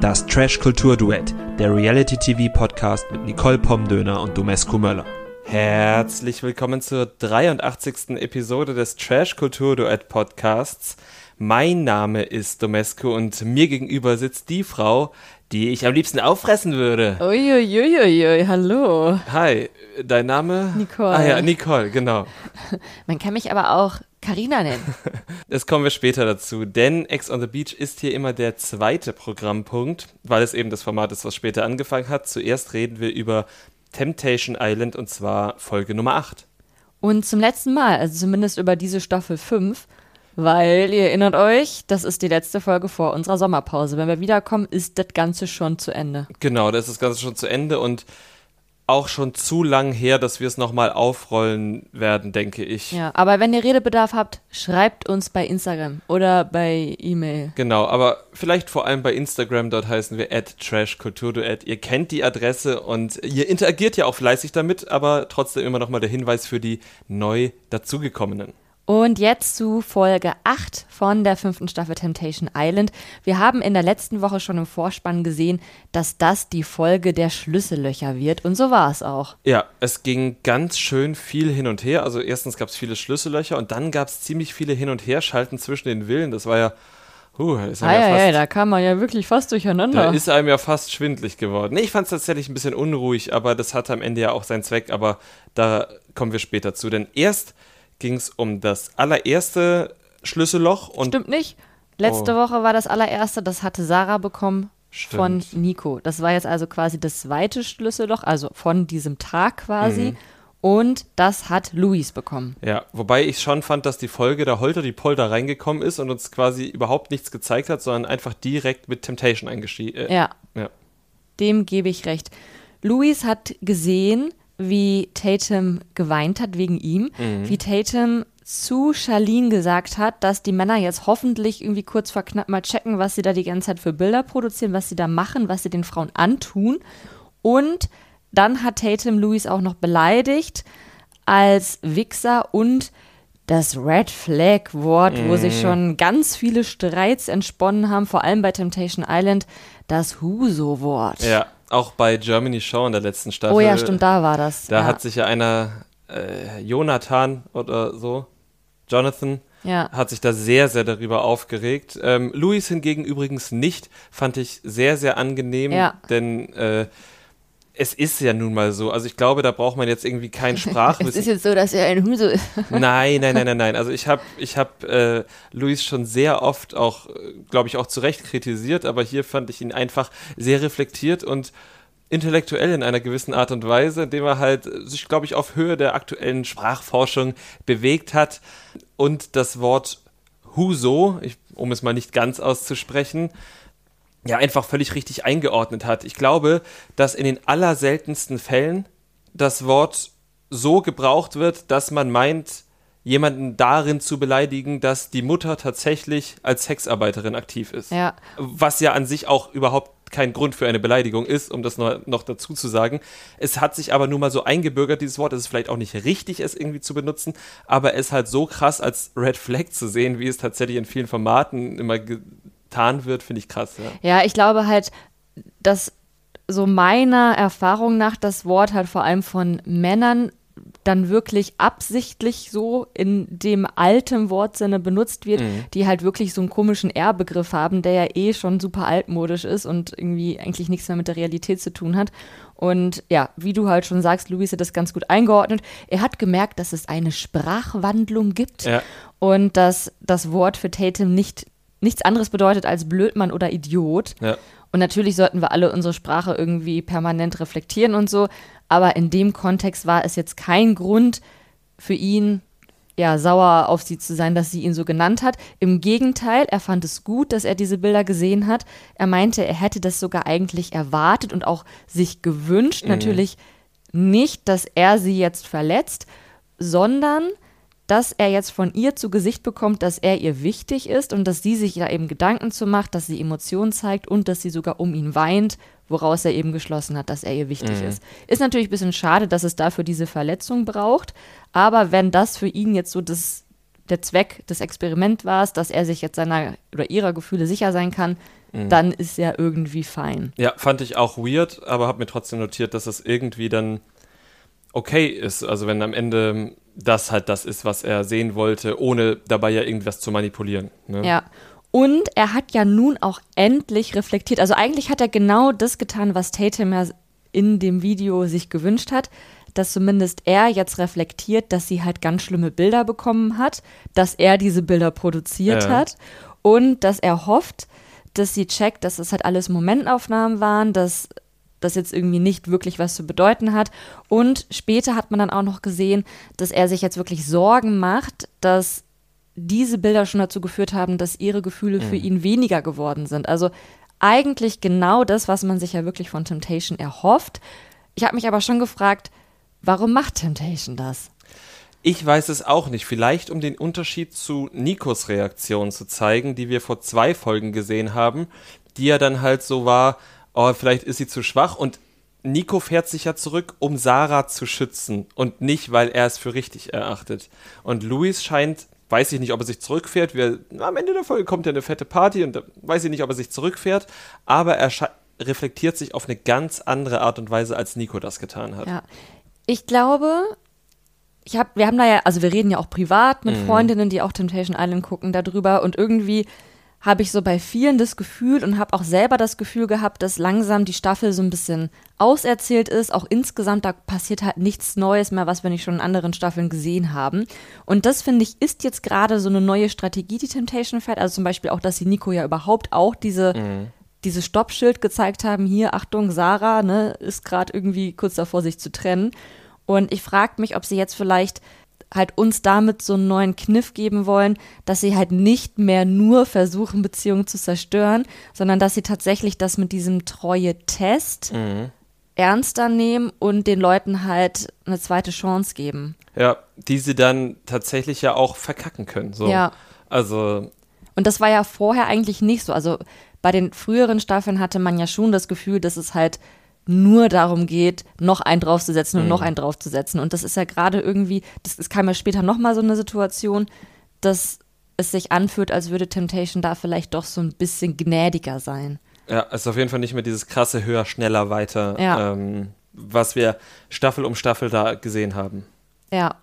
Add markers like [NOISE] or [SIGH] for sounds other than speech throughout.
Das Trash-Kultur-Duett, der Reality-TV-Podcast mit Nicole Pomdöner und Domescu Möller. Herzlich willkommen zur 83. Episode des Trash-Kultur-Duett-Podcasts. Mein Name ist Domescu und mir gegenüber sitzt die Frau, die ich am liebsten auffressen würde. Uiuiuiui, hallo. Hi, dein Name? Nicole. Ah ja, Nicole, genau. Man kann mich aber auch Carina nennen. [LAUGHS] Das kommen wir später dazu, denn Ex on the Beach ist hier immer der zweite Programmpunkt, weil es eben das Format ist, was später angefangen hat. Zuerst reden wir über Temptation Island und zwar Folge Nummer 8. Und zum letzten Mal, also zumindest über diese Staffel 5, weil ihr erinnert euch, das ist die letzte Folge vor unserer Sommerpause. Wenn wir wiederkommen, ist das Ganze schon zu Ende. Genau, da ist das Ganze schon zu Ende und auch schon zu lang her, dass wir es nochmal aufrollen werden, denke ich. Ja, aber wenn ihr Redebedarf habt, schreibt uns bei Instagram oder bei E-Mail. Genau, aber vielleicht vor allem bei Instagram, dort heißen wir trashkulturduett. Ihr kennt die Adresse und ihr interagiert ja auch fleißig damit, aber trotzdem immer nochmal der Hinweis für die neu dazugekommenen. Und jetzt zu Folge 8 von der fünften Staffel Temptation Island. Wir haben in der letzten Woche schon im Vorspann gesehen, dass das die Folge der Schlüssellöcher wird. Und so war es auch. Ja, es ging ganz schön viel hin und her. Also erstens gab es viele Schlüssellöcher und dann gab es ziemlich viele Hin- und Herschalten zwischen den Villen. Das war ja Uh, ist ah, ja, ja, da kam man ja wirklich fast durcheinander. Da ist einem ja fast schwindlig geworden. Nee, ich fand es tatsächlich ein bisschen unruhig, aber das hatte am Ende ja auch seinen Zweck, aber da kommen wir später zu. Denn erst ging es um das allererste Schlüsselloch. Und Stimmt nicht. Letzte oh. Woche war das allererste, das hatte Sarah bekommen Stimmt. von Nico. Das war jetzt also quasi das zweite Schlüsselloch, also von diesem Tag quasi. Mhm. Und das hat Luis bekommen. Ja, wobei ich schon fand, dass die Folge da Holter die Polter reingekommen ist und uns quasi überhaupt nichts gezeigt hat, sondern einfach direkt mit Temptation eingestiegen. Äh, ja. ja. Dem gebe ich recht. Luis hat gesehen, wie Tatum geweint hat wegen ihm, mhm. wie Tatum zu Charlene gesagt hat, dass die Männer jetzt hoffentlich irgendwie kurz vor knapp mal checken, was sie da die ganze Zeit für Bilder produzieren, was sie da machen, was sie den Frauen antun. Und dann hat Tatum Louis auch noch beleidigt als Wichser und das Red Flag Wort, mm. wo sich mhm. schon ganz viele Streits entsponnen haben, vor allem bei Temptation Island, das Huso Wort. Ja, auch bei Germany Show in der letzten Staffel. Oh ja, stimmt, da war das. Da ja. hat sich ja einer, äh, Jonathan oder so, Jonathan, ja. hat sich da sehr, sehr darüber aufgeregt. Ähm, Luis hingegen übrigens nicht, fand ich sehr, sehr angenehm, ja. denn äh, es ist ja nun mal so. Also ich glaube, da braucht man jetzt irgendwie kein Sprachwissen. [LAUGHS] es ist jetzt so, dass er ein Huso ist. [LAUGHS] nein, nein, nein, nein, nein. Also ich habe ich hab, äh, Luis schon sehr oft auch, glaube ich, auch zu Recht kritisiert, aber hier fand ich ihn einfach sehr reflektiert und intellektuell in einer gewissen Art und Weise, indem er halt sich, glaube ich, auf Höhe der aktuellen Sprachforschung bewegt hat und das Wort Huso, ich, um es mal nicht ganz auszusprechen, ja einfach völlig richtig eingeordnet hat. Ich glaube, dass in den allerseltensten Fällen das Wort so gebraucht wird, dass man meint, jemanden darin zu beleidigen, dass die Mutter tatsächlich als Sexarbeiterin aktiv ist. Ja. Was ja an sich auch überhaupt kein Grund für eine Beleidigung ist, um das noch, noch dazu zu sagen. Es hat sich aber nun mal so eingebürgert, dieses Wort. Es ist vielleicht auch nicht richtig, es irgendwie zu benutzen, aber es halt so krass als Red Flag zu sehen, wie es tatsächlich in vielen Formaten immer getan wird, finde ich krass. Ja. ja, ich glaube halt, dass so meiner Erfahrung nach das Wort halt vor allem von Männern dann wirklich absichtlich so in dem alten Wortsinne benutzt wird, mhm. die halt wirklich so einen komischen R-Begriff haben, der ja eh schon super altmodisch ist und irgendwie eigentlich nichts mehr mit der Realität zu tun hat. Und ja, wie du halt schon sagst, Luis hat das ganz gut eingeordnet. Er hat gemerkt, dass es eine Sprachwandlung gibt ja. und dass das Wort für Tatum nicht nichts anderes bedeutet als Blödmann oder Idiot. Ja. Und natürlich sollten wir alle unsere Sprache irgendwie permanent reflektieren und so. Aber in dem Kontext war es jetzt kein Grund für ihn, ja, sauer auf sie zu sein, dass sie ihn so genannt hat. Im Gegenteil, er fand es gut, dass er diese Bilder gesehen hat. Er meinte, er hätte das sogar eigentlich erwartet und auch sich gewünscht. Mhm. Natürlich nicht, dass er sie jetzt verletzt, sondern dass er jetzt von ihr zu Gesicht bekommt, dass er ihr wichtig ist und dass sie sich da eben Gedanken zu macht, dass sie Emotionen zeigt und dass sie sogar um ihn weint, woraus er eben geschlossen hat, dass er ihr wichtig mhm. ist. Ist natürlich ein bisschen schade, dass es dafür diese Verletzung braucht, aber wenn das für ihn jetzt so das, der Zweck des Experiments war, dass er sich jetzt seiner oder ihrer Gefühle sicher sein kann, dann ist ja irgendwie fein. Ja, fand ich auch weird, aber habe mir trotzdem notiert, dass es irgendwie dann okay ist. Also wenn am Ende das halt das ist, was er sehen wollte, ohne dabei ja irgendwas zu manipulieren. Ne? Ja. Und er hat ja nun auch endlich reflektiert. Also eigentlich hat er genau das getan, was Tatum ja in dem Video sich gewünscht hat, dass zumindest er jetzt reflektiert, dass sie halt ganz schlimme Bilder bekommen hat, dass er diese Bilder produziert Ja. hat und dass er hofft, dass sie checkt, dass es halt alles Momentaufnahmen waren, dass das jetzt irgendwie nicht wirklich was zu bedeuten hat. Und später hat man dann auch noch gesehen, dass er sich jetzt wirklich Sorgen macht, dass diese Bilder schon dazu geführt haben, dass ihre Gefühle für ihn weniger geworden sind. Also eigentlich genau das, was man sich ja wirklich von Temptation erhofft. Ich habe mich aber schon gefragt, warum macht Temptation das? Ich weiß es auch nicht. Vielleicht um den Unterschied zu Nikos Reaktion zu zeigen, die wir vor zwei Folgen gesehen haben, die ja dann halt so war, oh, vielleicht ist sie zu schwach und Nico fährt sich ja zurück, um Sarah zu schützen und nicht, weil er es für richtig erachtet. Und Luis scheint, weiß ich nicht, ob er sich zurückfährt. Wir, am Ende der Folge kommt ja eine fette Party und da weiß ich nicht, ob er sich zurückfährt, aber er reflektiert sich auf eine ganz andere Art und Weise, als Nico das getan hat. Ja. Ich glaube, ich hab, wir haben da ja, also wir reden ja auch privat mit Freundinnen, die auch Temptation Island gucken, darüber und irgendwie habe ich so bei vielen das Gefühl und habe auch selber das Gefühl gehabt, dass langsam die Staffel so ein bisschen auserzählt ist. Auch insgesamt, da passiert halt nichts Neues mehr, was wir nicht schon in anderen Staffeln gesehen haben. Und das, finde ich, ist jetzt gerade so eine neue Strategie, die Temptation fährt. Also zum Beispiel auch, dass sie Nico ja überhaupt auch diese, dieses Stoppschild gezeigt haben. Hier, Achtung, Sarah ne, ist gerade irgendwie kurz davor, sich zu trennen. Und ich frage mich, ob sie jetzt vielleicht halt uns damit so einen neuen Kniff geben wollen, dass sie halt nicht mehr nur versuchen, Beziehungen zu zerstören, sondern dass sie tatsächlich das mit diesem Treue-Test ernster nehmen und den Leuten halt eine zweite Chance geben. Ja, die sie dann tatsächlich ja auch verkacken können. So. Ja. Also, Und das war ja vorher eigentlich nicht so. Also bei den früheren Staffeln hatte man ja schon das Gefühl, dass es halt nur darum geht, noch einen draufzusetzen und noch einen draufzusetzen. Und das ist ja gerade irgendwie, das, es kam ja später nochmal so eine Situation, dass es sich anfühlt, als würde Temptation da vielleicht doch so ein bisschen gnädiger sein. ja, es ist auf jeden Fall nicht mehr dieses krasse höher, schneller, weiter, Ja. ähm, was wir Staffel um Staffel da gesehen haben. Ja.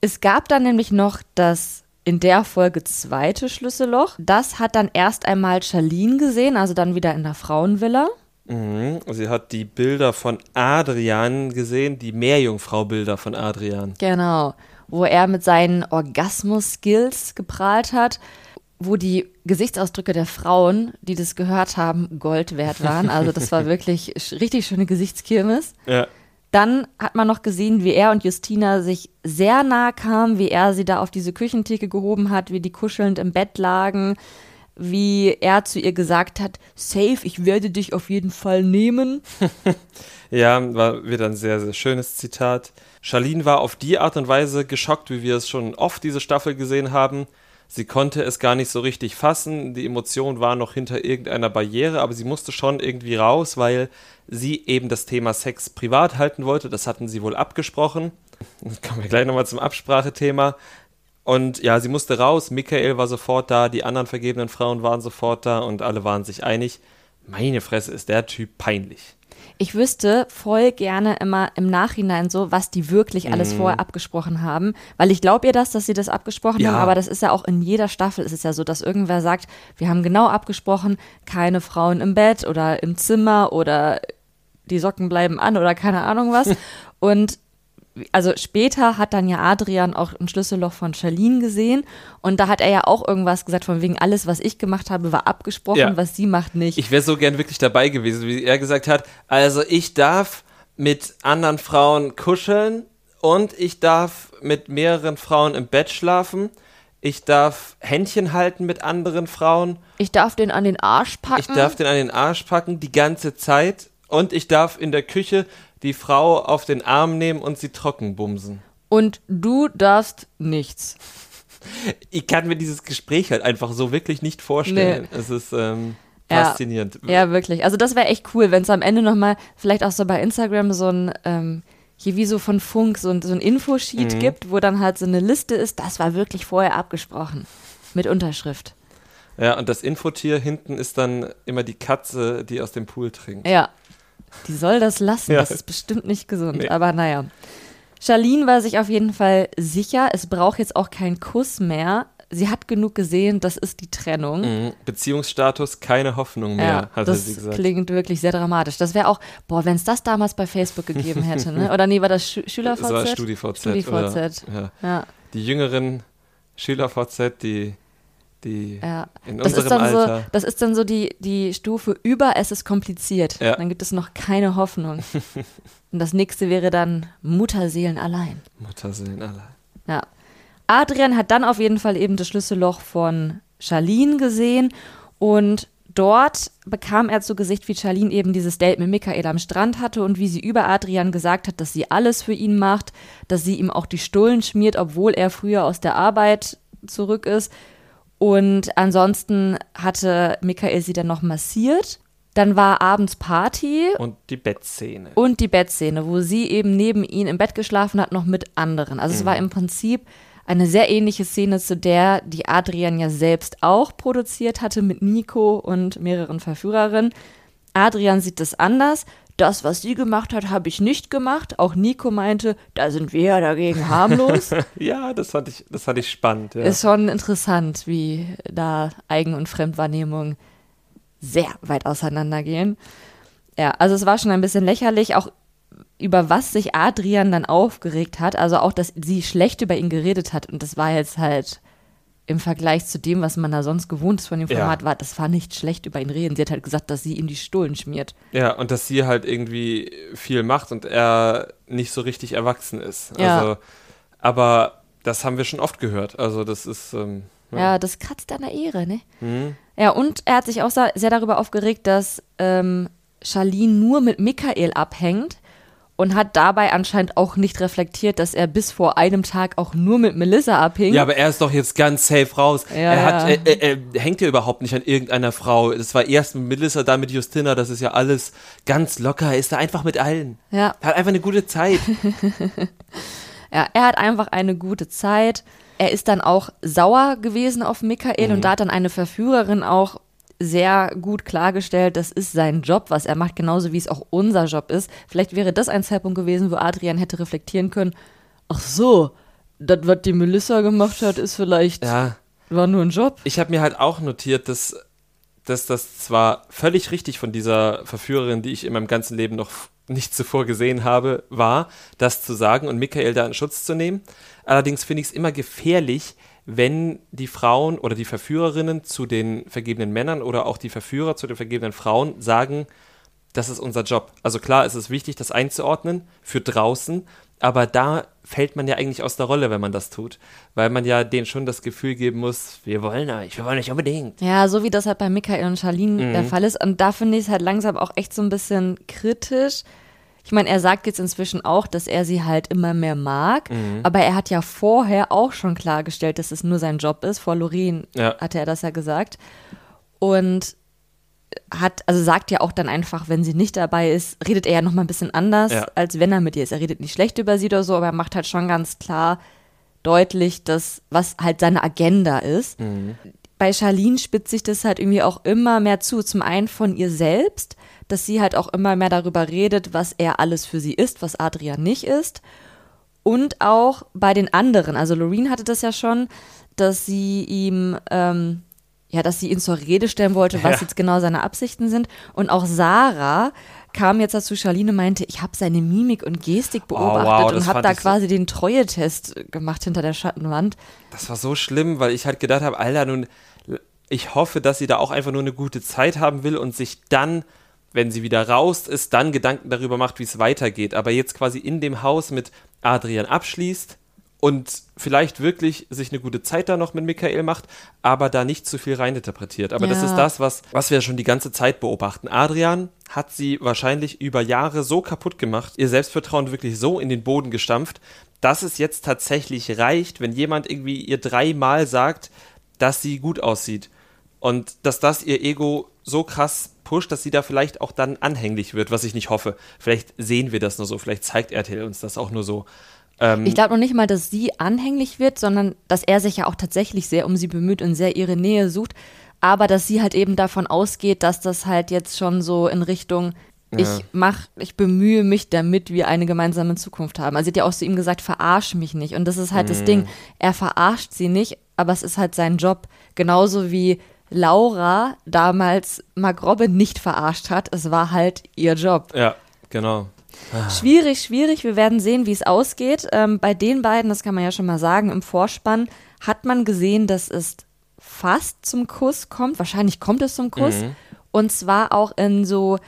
Es gab dann nämlich noch das in der Folge zweite Schlüsselloch. Das hat dann erst einmal Charlene gesehen, also dann wieder in der Frauenvilla. Mhm. Sie hat die Bilder von Adrian gesehen, die Meerjungfrau-Bilder von Adrian. Genau, wo er mit seinen Orgasmus-Skills geprahlt hat, wo die Gesichtsausdrücke der Frauen, die das gehört haben, Gold wert waren. Also das war [LAUGHS] wirklich richtig schöne Gesichtskirmes. Ja. Dann hat man noch gesehen, wie er und Justina sich sehr nah kamen, wie er sie da auf diese Küchentheke gehoben hat, wie die kuschelnd im Bett lagen, wie er zu ihr gesagt hat, safe, ich werde dich auf jeden Fall nehmen. [LAUGHS] Ja, war wieder ein sehr, sehr schönes Zitat. Charlene war auf die Art und Weise geschockt, wie wir es schon oft diese Staffel gesehen haben. Sie konnte es gar nicht so richtig fassen. Die Emotion war noch hinter irgendeiner Barriere, aber sie musste schon irgendwie raus, weil sie eben das Thema Sex privat halten wollte. Das hatten sie wohl abgesprochen. Jetzt kommen wir gleich nochmal zum Absprachethema. Und ja, sie musste raus. Michael war sofort da, die anderen vergebenen Frauen waren sofort da und alle waren sich einig. Meine Fresse ist der Typ peinlich. Ich wüsste voll gerne immer im Nachhinein so, was die wirklich alles vorher abgesprochen haben, weil ich glaube ihr das, dass sie das abgesprochen Ja. haben, aber das ist ja auch in jeder Staffel ist es ja so, dass irgendwer sagt, wir haben genau abgesprochen, keine Frauen im Bett oder im Zimmer oder die Socken bleiben an oder keine Ahnung was. [LAUGHS] Und also später hat dann ja Adrian auch ein Schlüsselloch von Charlene gesehen und da hat er ja auch irgendwas gesagt von wegen alles, was ich gemacht habe, war abgesprochen, Ja. was sie macht nicht. Ich wäre so gern wirklich dabei gewesen, wie er gesagt hat. Also ich darf mit anderen Frauen kuscheln und ich darf mit mehreren Frauen im Bett schlafen. Ich darf Händchen halten mit anderen Frauen. Ich darf den an den Arsch packen. Ich darf den an den Arsch packen die ganze Zeit. Und ich darf in der Küche die Frau auf den Arm nehmen und sie trocken bumsen. Und du darfst nichts. [LAUGHS] Ich kann mir dieses Gespräch halt einfach so wirklich nicht vorstellen. Es ist ähm, Ja. faszinierend. Ja, wirklich. Also das wäre echt cool, wenn es am Ende nochmal, vielleicht auch so bei Instagram so ein, ähm, hier wie so von Funk, so ein, so ein Infosheet Mhm. gibt, wo dann halt so eine Liste ist, das war wirklich vorher abgesprochen. Mit Unterschrift. Ja, und das Infotier hinten ist dann immer die Katze, die aus dem Pool trinkt. Ja. Die soll das lassen. Ja. Das ist bestimmt nicht gesund. Nee. Aber naja. Charlene war sich auf jeden Fall sicher, es braucht jetzt auch keinen Kuss mehr. Sie hat genug gesehen, das ist die Trennung. Mhm. Beziehungsstatus, keine Hoffnung mehr, Ja, hatte das sie gesagt. klingt wirklich sehr dramatisch. Das wäre auch, boah, wenn es das damals bei Facebook gegeben hätte, ne? [LAUGHS] Oder nee, war das Schü SchülerVZ? Das war StudiVZ. StudiVZ. Oder, ja. Ja, Die jüngeren SchülerVZ, die, die ja. in Das ist unserem dann so, Alter. das ist dann so die, die Stufe über, es ist kompliziert. Ja. Dann gibt es noch keine Hoffnung. [LAUGHS] Und das nächste wäre dann Mutterseelen allein. Mutterseelen allein. Ja. Adrian hat dann auf jeden Fall eben das Schlüsselloch von Charlene gesehen und dort bekam er zu Gesicht, wie Charlene eben dieses Date mit Michael am Strand hatte und wie sie über Adrian gesagt hat, dass sie alles für ihn macht, dass sie ihm auch die Stullen schmiert, obwohl er früher aus der Arbeit zurück ist. Und ansonsten hatte Michael sie dann noch massiert. Dann war abends Party Und die Bettszene. und die Bettszene, wo sie eben neben ihm im Bett geschlafen hat, noch mit anderen. Also es war im Prinzip eine sehr ähnliche Szene zu der, die Adrian ja selbst auch produziert hatte mit Nico und mehreren Verführerinnen. Adrian sieht es anders. Das, was sie gemacht hat, habe ich nicht gemacht. Auch Nico meinte, da sind wir ja dagegen harmlos. [LAUGHS] Ja, das fand ich, das fand ich spannend. Ja. Ist schon interessant, wie da Eigen- und Fremdwahrnehmung sehr weit auseinandergehen. Ja, also es war schon ein bisschen lächerlich, auch über was sich Adrian dann aufgeregt hat. Also auch, dass sie schlecht über ihn geredet hat. Und das war jetzt halt im Vergleich zu dem, was man da sonst gewohnt ist von dem Ja. Format, war, das war nicht schlecht über ihn reden. Sie hat halt gesagt, dass sie ihm die Stullen schmiert. Ja, und dass sie halt irgendwie viel macht und er nicht so richtig erwachsen ist. Ja. Also, aber das haben wir schon oft gehört. Also das ist ähm, Ja, das kratzt an der Ehre, ne? Mhm. Ja, und er hat sich auch sehr darüber aufgeregt, dass ähm, Charlene nur mit Michael abhängt und hat dabei anscheinend auch nicht reflektiert, dass er bis vor einem Tag auch nur mit Melissa abhing. Ja, aber er ist doch jetzt ganz safe raus. Ja, er, hat, ja. er, er, er hängt ja überhaupt nicht an irgendeiner Frau. Das war erst mit Melissa, dann mit Justina. Das ist ja alles ganz locker. Er ist da einfach mit allen. ja, Er hat einfach eine gute Zeit. [LAUGHS] ja, er hat einfach eine gute Zeit. Er ist dann auch sauer gewesen auf Michael und da hat dann eine Verführerin auch sehr gut klargestellt, das ist sein Job, was er macht, genauso wie es auch unser Job ist. Vielleicht wäre das ein Zeitpunkt gewesen, wo Adrian hätte reflektieren können, ach so, das, was die Melissa gemacht hat, ist vielleicht, ja. war nur ein Job. Ich habe mir halt auch notiert, dass, dass das zwar völlig richtig von dieser Verführerin, die ich in meinem ganzen Leben noch nicht zuvor gesehen habe, war, das zu sagen und Michael da in Schutz zu nehmen. Allerdings finde ich es immer gefährlich, wenn die Frauen oder die Verführerinnen zu den vergebenen Männern oder auch die Verführer zu den vergebenen Frauen sagen, das ist unser Job. Also klar, es ist wichtig, das einzuordnen für draußen, aber da fällt man ja eigentlich aus der Rolle, wenn man das tut, weil man ja denen schon das Gefühl geben muss, wir wollen euch, wir wollen euch unbedingt. Ja, so wie das halt bei Michael und Charlene der Fall ist. Und da finde ich es halt langsam auch echt so ein bisschen kritisch. Ich meine, er sagt jetzt inzwischen auch, dass er sie halt immer mehr mag, aber er hat ja vorher auch schon klargestellt, dass es nur sein Job ist. Vor Loreen Ja. hatte er das ja gesagt. Und hat, also sagt ja auch dann einfach, wenn sie nicht dabei ist, redet er ja nochmal ein bisschen anders, Ja. als wenn er mit ihr ist. Er redet nicht schlecht über sie oder so, aber er macht halt schon ganz klar deutlich, dass, was halt seine Agenda ist. Bei Charlene spitzt sich das halt irgendwie auch immer mehr zu. Zum einen von ihr selbst, dass sie halt auch immer mehr darüber redet, was er alles für sie ist, was Adrian nicht ist. Und auch bei den anderen. Also Loreen hatte das ja schon, dass sie ihm, ähm, ja, dass sie ihn zur Rede stellen wollte, was Ja. jetzt genau seine Absichten sind. Und auch Sarah kam jetzt dazu, Charlene meinte, ich habe seine Mimik und Gestik beobachtet Oh, wow, und habe da ich so- quasi den Treue-Test gemacht hinter der Schattenwand. Das war so schlimm, weil ich halt gedacht habe, Alter, nun, ich hoffe, dass sie da auch einfach nur eine gute Zeit haben will und sich dann, wenn sie wieder raus ist, dann Gedanken darüber macht, wie es weitergeht. Aber jetzt quasi in dem Haus mit Adrian abschließt und vielleicht wirklich sich eine gute Zeit da noch mit Michael macht, aber da nicht zu viel reininterpretiert. Aber das Ja. ist das, was, was wir schon die ganze Zeit beobachten. Adrian hat sie wahrscheinlich über Jahre so kaputt gemacht, ihr Selbstvertrauen wirklich so in den Boden gestampft, dass es jetzt tatsächlich reicht, wenn jemand irgendwie ihr dreimal sagt, dass sie gut aussieht. Und dass das ihr Ego so krass pusht, dass sie da vielleicht auch dann anhänglich wird, was ich nicht hoffe. Vielleicht sehen wir das nur so, vielleicht zeigt RTL uns das auch nur so. Ähm, Ich glaube noch nicht mal, dass sie anhänglich wird, sondern dass er sich ja auch tatsächlich sehr um sie bemüht und sehr ihre Nähe sucht. aber dass sie halt eben davon ausgeht, dass das halt jetzt schon so in Richtung ich Ja. mach, ich bemühe mich, damit wir eine gemeinsame Zukunft haben. Also sie hat ja auch zu ihm gesagt, verarsch mich nicht. Und das ist halt Mhm. das Ding. Er verarscht sie nicht, aber es ist halt sein Job. Genauso wie Laura damals Mark Robin nicht verarscht hat. Es war halt ihr Job. Ja, genau. Schwierig, schwierig. Wir werden sehen, wie es ausgeht. Ähm, bei den beiden, das kann man ja schon mal sagen, im Vorspann hat man gesehen, dass es fast zum Kuss kommt. Wahrscheinlich kommt es zum Kuss. Mhm. Und zwar auch in so,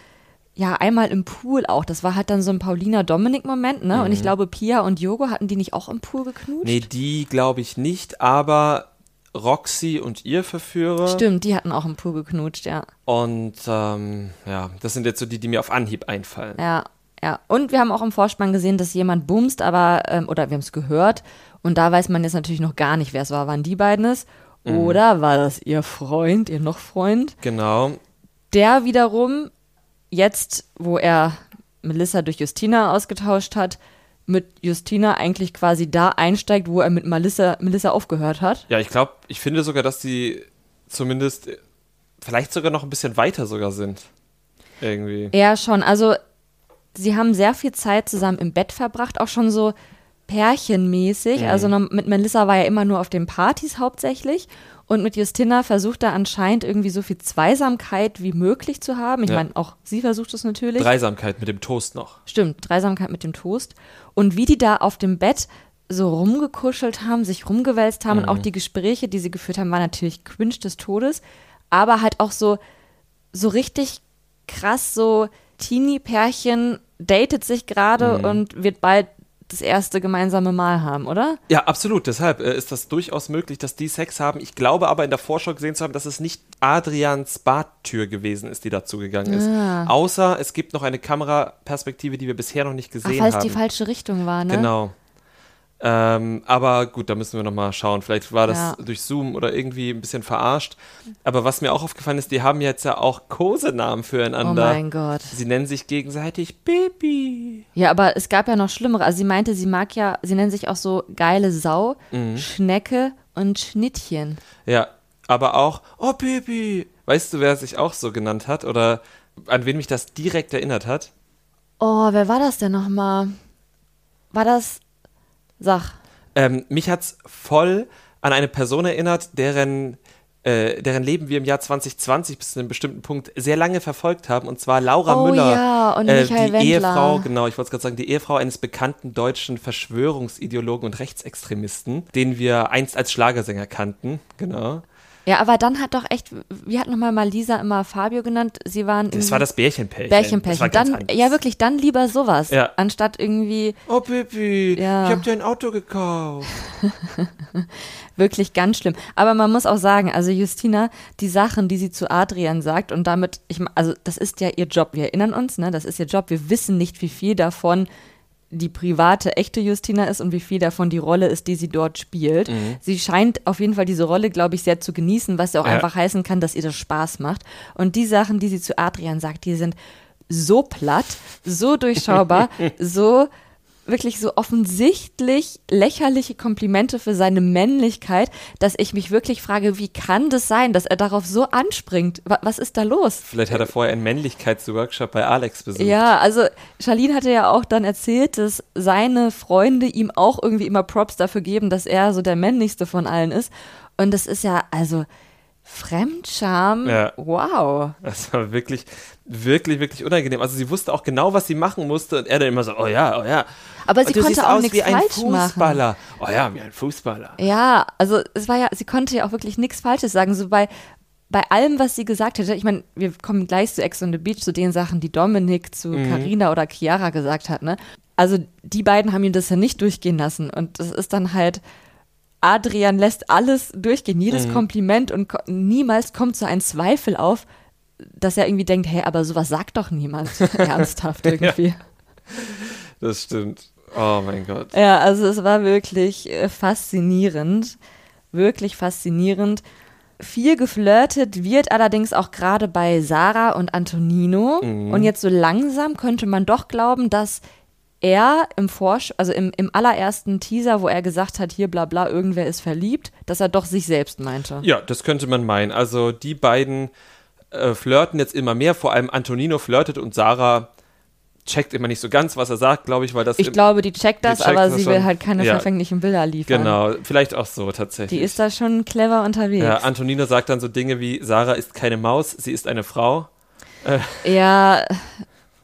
ja, einmal im Pool auch. Das war halt dann so ein Paulina-Dominik-Moment, ne? Und ich glaube, Pia und Jogo hatten die nicht auch im Pool geknutscht? Mhm. Nee, die glaube ich nicht, aber Roxy und ihr Verführer. Stimmt, die hatten auch im Pool geknutscht, ja. Und ähm, ja, das sind jetzt so die, die mir auf Anhieb einfallen. Ja, ja. Und wir haben auch im Vorspann gesehen, dass jemand bumst, aber, ähm, oder wir haben es gehört. Und da weiß man jetzt natürlich noch gar nicht, wer es war. Waren die beiden es? Mhm. Oder war das ihr Freund, ihr noch Freund? Genau. Der wiederum, jetzt, wo er Melissa durch Justina ausgetauscht hat, mit Justina eigentlich quasi da einsteigt, wo er mit Melissa, Melissa aufgehört hat. Ja, ich glaube, ich finde sogar, dass die zumindest vielleicht sogar noch ein bisschen weiter sogar sind. Irgendwie. Ja, schon. Also, sie haben sehr viel Zeit zusammen im Bett verbracht, auch schon so pärchenmäßig. Also, noch- mit Melissa war er immer nur auf den Partys hauptsächlich. Und mit Justina versucht er anscheinend irgendwie so viel Zweisamkeit wie möglich zu haben. Ich Ja. meine, auch sie versucht es natürlich. Dreisamkeit mit dem Toast noch. Stimmt, Dreisamkeit mit dem Toast. Und wie die da auf dem Bett so rumgekuschelt haben, sich rumgewälzt haben und auch die Gespräche, die sie geführt haben, waren natürlich cringe des Todes, aber halt auch so, so richtig krass, so Teenie-Pärchen datet sich gerade und wird bald das erste gemeinsame Mal haben, oder? Ja, absolut. Deshalb äh, ist das durchaus möglich, dass die Sex haben. Ich glaube aber in der Vorschau gesehen zu haben, dass es nicht Adrians Badtür gewesen ist, die dazu gegangen ist. Außer es gibt noch eine Kameraperspektive, die wir bisher noch nicht Ach, gesehen weil es haben. die falsche Richtung war, ne? Genau. Ähm, aber gut, da müssen wir nochmal schauen. Vielleicht war das Ja. durch Zoom oder irgendwie ein bisschen verarscht. Aber was mir auch aufgefallen ist, die haben jetzt ja auch Kosenamen Oh füreinander. mein Gott. Sie nennen sich gegenseitig Baby. Ja, aber es gab ja noch schlimmere. Also sie meinte, sie mag ja, sie nennen sich auch so geile Sau, Mhm. Schnecke und Schnittchen. Ja, aber auch, oh Baby. Weißt du, wer sich auch so genannt hat oder an wen mich das direkt erinnert hat? Oh, wer war das denn nochmal? War das. Sag. Ähm, mich hat's voll an eine Person erinnert, deren, äh, deren Leben wir im Jahr 2020 bis zu einem bestimmten Punkt sehr lange verfolgt haben, und zwar Laura Oh Müller. ja, und äh, die Wendler. Ehefrau, genau, ich wollte es gerade sagen, die Ehefrau eines bekannten deutschen Verschwörungsideologen und Rechtsextremisten, den wir einst als Schlagersänger kannten, genau. Ja, aber dann hat doch echt, wie hat nochmal mal Lisa immer Fabio genannt? Sie waren. Das war das Bärchenpärchen. Bärchenpärchen. Das war ganz Dann, anders. ja, wirklich, dann lieber sowas. Ja. Anstatt irgendwie Oh Baby, Ja. ich hab dir ein Auto gekauft. [LAUGHS] wirklich ganz schlimm. Aber man muss auch sagen, also Justina, die Sachen, die sie zu Adrian sagt und damit, ich, also das ist ja ihr Job. Wir erinnern uns, ne? Das ist ihr Job. Wir wissen nicht, wie viel davon die private, echte Justina ist und wie viel davon die Rolle ist, die sie dort spielt. Mhm. Sie scheint auf jeden Fall diese Rolle, glaube ich, sehr zu genießen, was ja auch Ja. einfach heißen kann, dass ihr das Spaß macht. Und die Sachen, die sie zu Adrian sagt, die sind so platt, so durchschaubar, [LAUGHS] so wirklich so offensichtlich lächerliche Komplimente für seine Männlichkeit, dass ich mich wirklich frage, wie kann das sein, dass er darauf so anspringt? Wa- Was ist da los? Vielleicht hat er vorher einen Männlichkeitsworkshop bei Alex besucht. Ja, also Charlene hatte ja auch dann erzählt, dass seine Freunde ihm auch irgendwie immer Props dafür geben, dass er so der männlichste von allen ist. Und das ist ja, also Fremdscham, Ja. wow. Das war wirklich, wirklich, wirklich unangenehm. Also sie wusste auch genau, was sie machen musste und er dann immer so, oh ja, oh ja. Aber sie konnte auch nichts falsch machen. Fußballer. Oh ja, wie ein Fußballer. Ja, also es war ja, sie konnte ja auch wirklich nichts Falsches sagen. So bei, bei allem, was sie gesagt hätte, ich meine, wir kommen gleich zu Ex on the Beach, zu den Sachen, die Dominik zu Carina oder Chiara gesagt hat, ne? Also die beiden haben ihm das ja nicht durchgehen lassen. Und das ist dann halt, Adrian lässt alles durchgehen, jedes Kompliment und ko niemals kommt so ein Zweifel auf, dass er irgendwie denkt, hey, aber sowas sagt doch niemand [LAUGHS] ernsthaft irgendwie. Das stimmt. Oh mein Gott. Ja, also es war wirklich äh, faszinierend. Wirklich faszinierend. Viel geflirtet wird allerdings auch gerade bei Sarah und Antonino. Und jetzt so langsam könnte man doch glauben, dass er im Vorsch also im, im allerersten Teaser, wo er gesagt hat, hier bla bla, irgendwer ist verliebt, dass er doch sich selbst meinte. Ja, das könnte man meinen. Also die beiden äh, flirten jetzt immer mehr, vor allem Antonino flirtet und Sarah checkt immer nicht so ganz, was er sagt, glaube ich, weil das. Ich glaube, die checkt das, die checkt aber das sie schon. will halt keine Ja. verfänglichen Bilder liefern. Genau, vielleicht auch so tatsächlich. Die ist da schon clever unterwegs. ja, Antonino sagt dann so Dinge wie: Sarah ist keine Maus, sie ist eine Frau. Ja,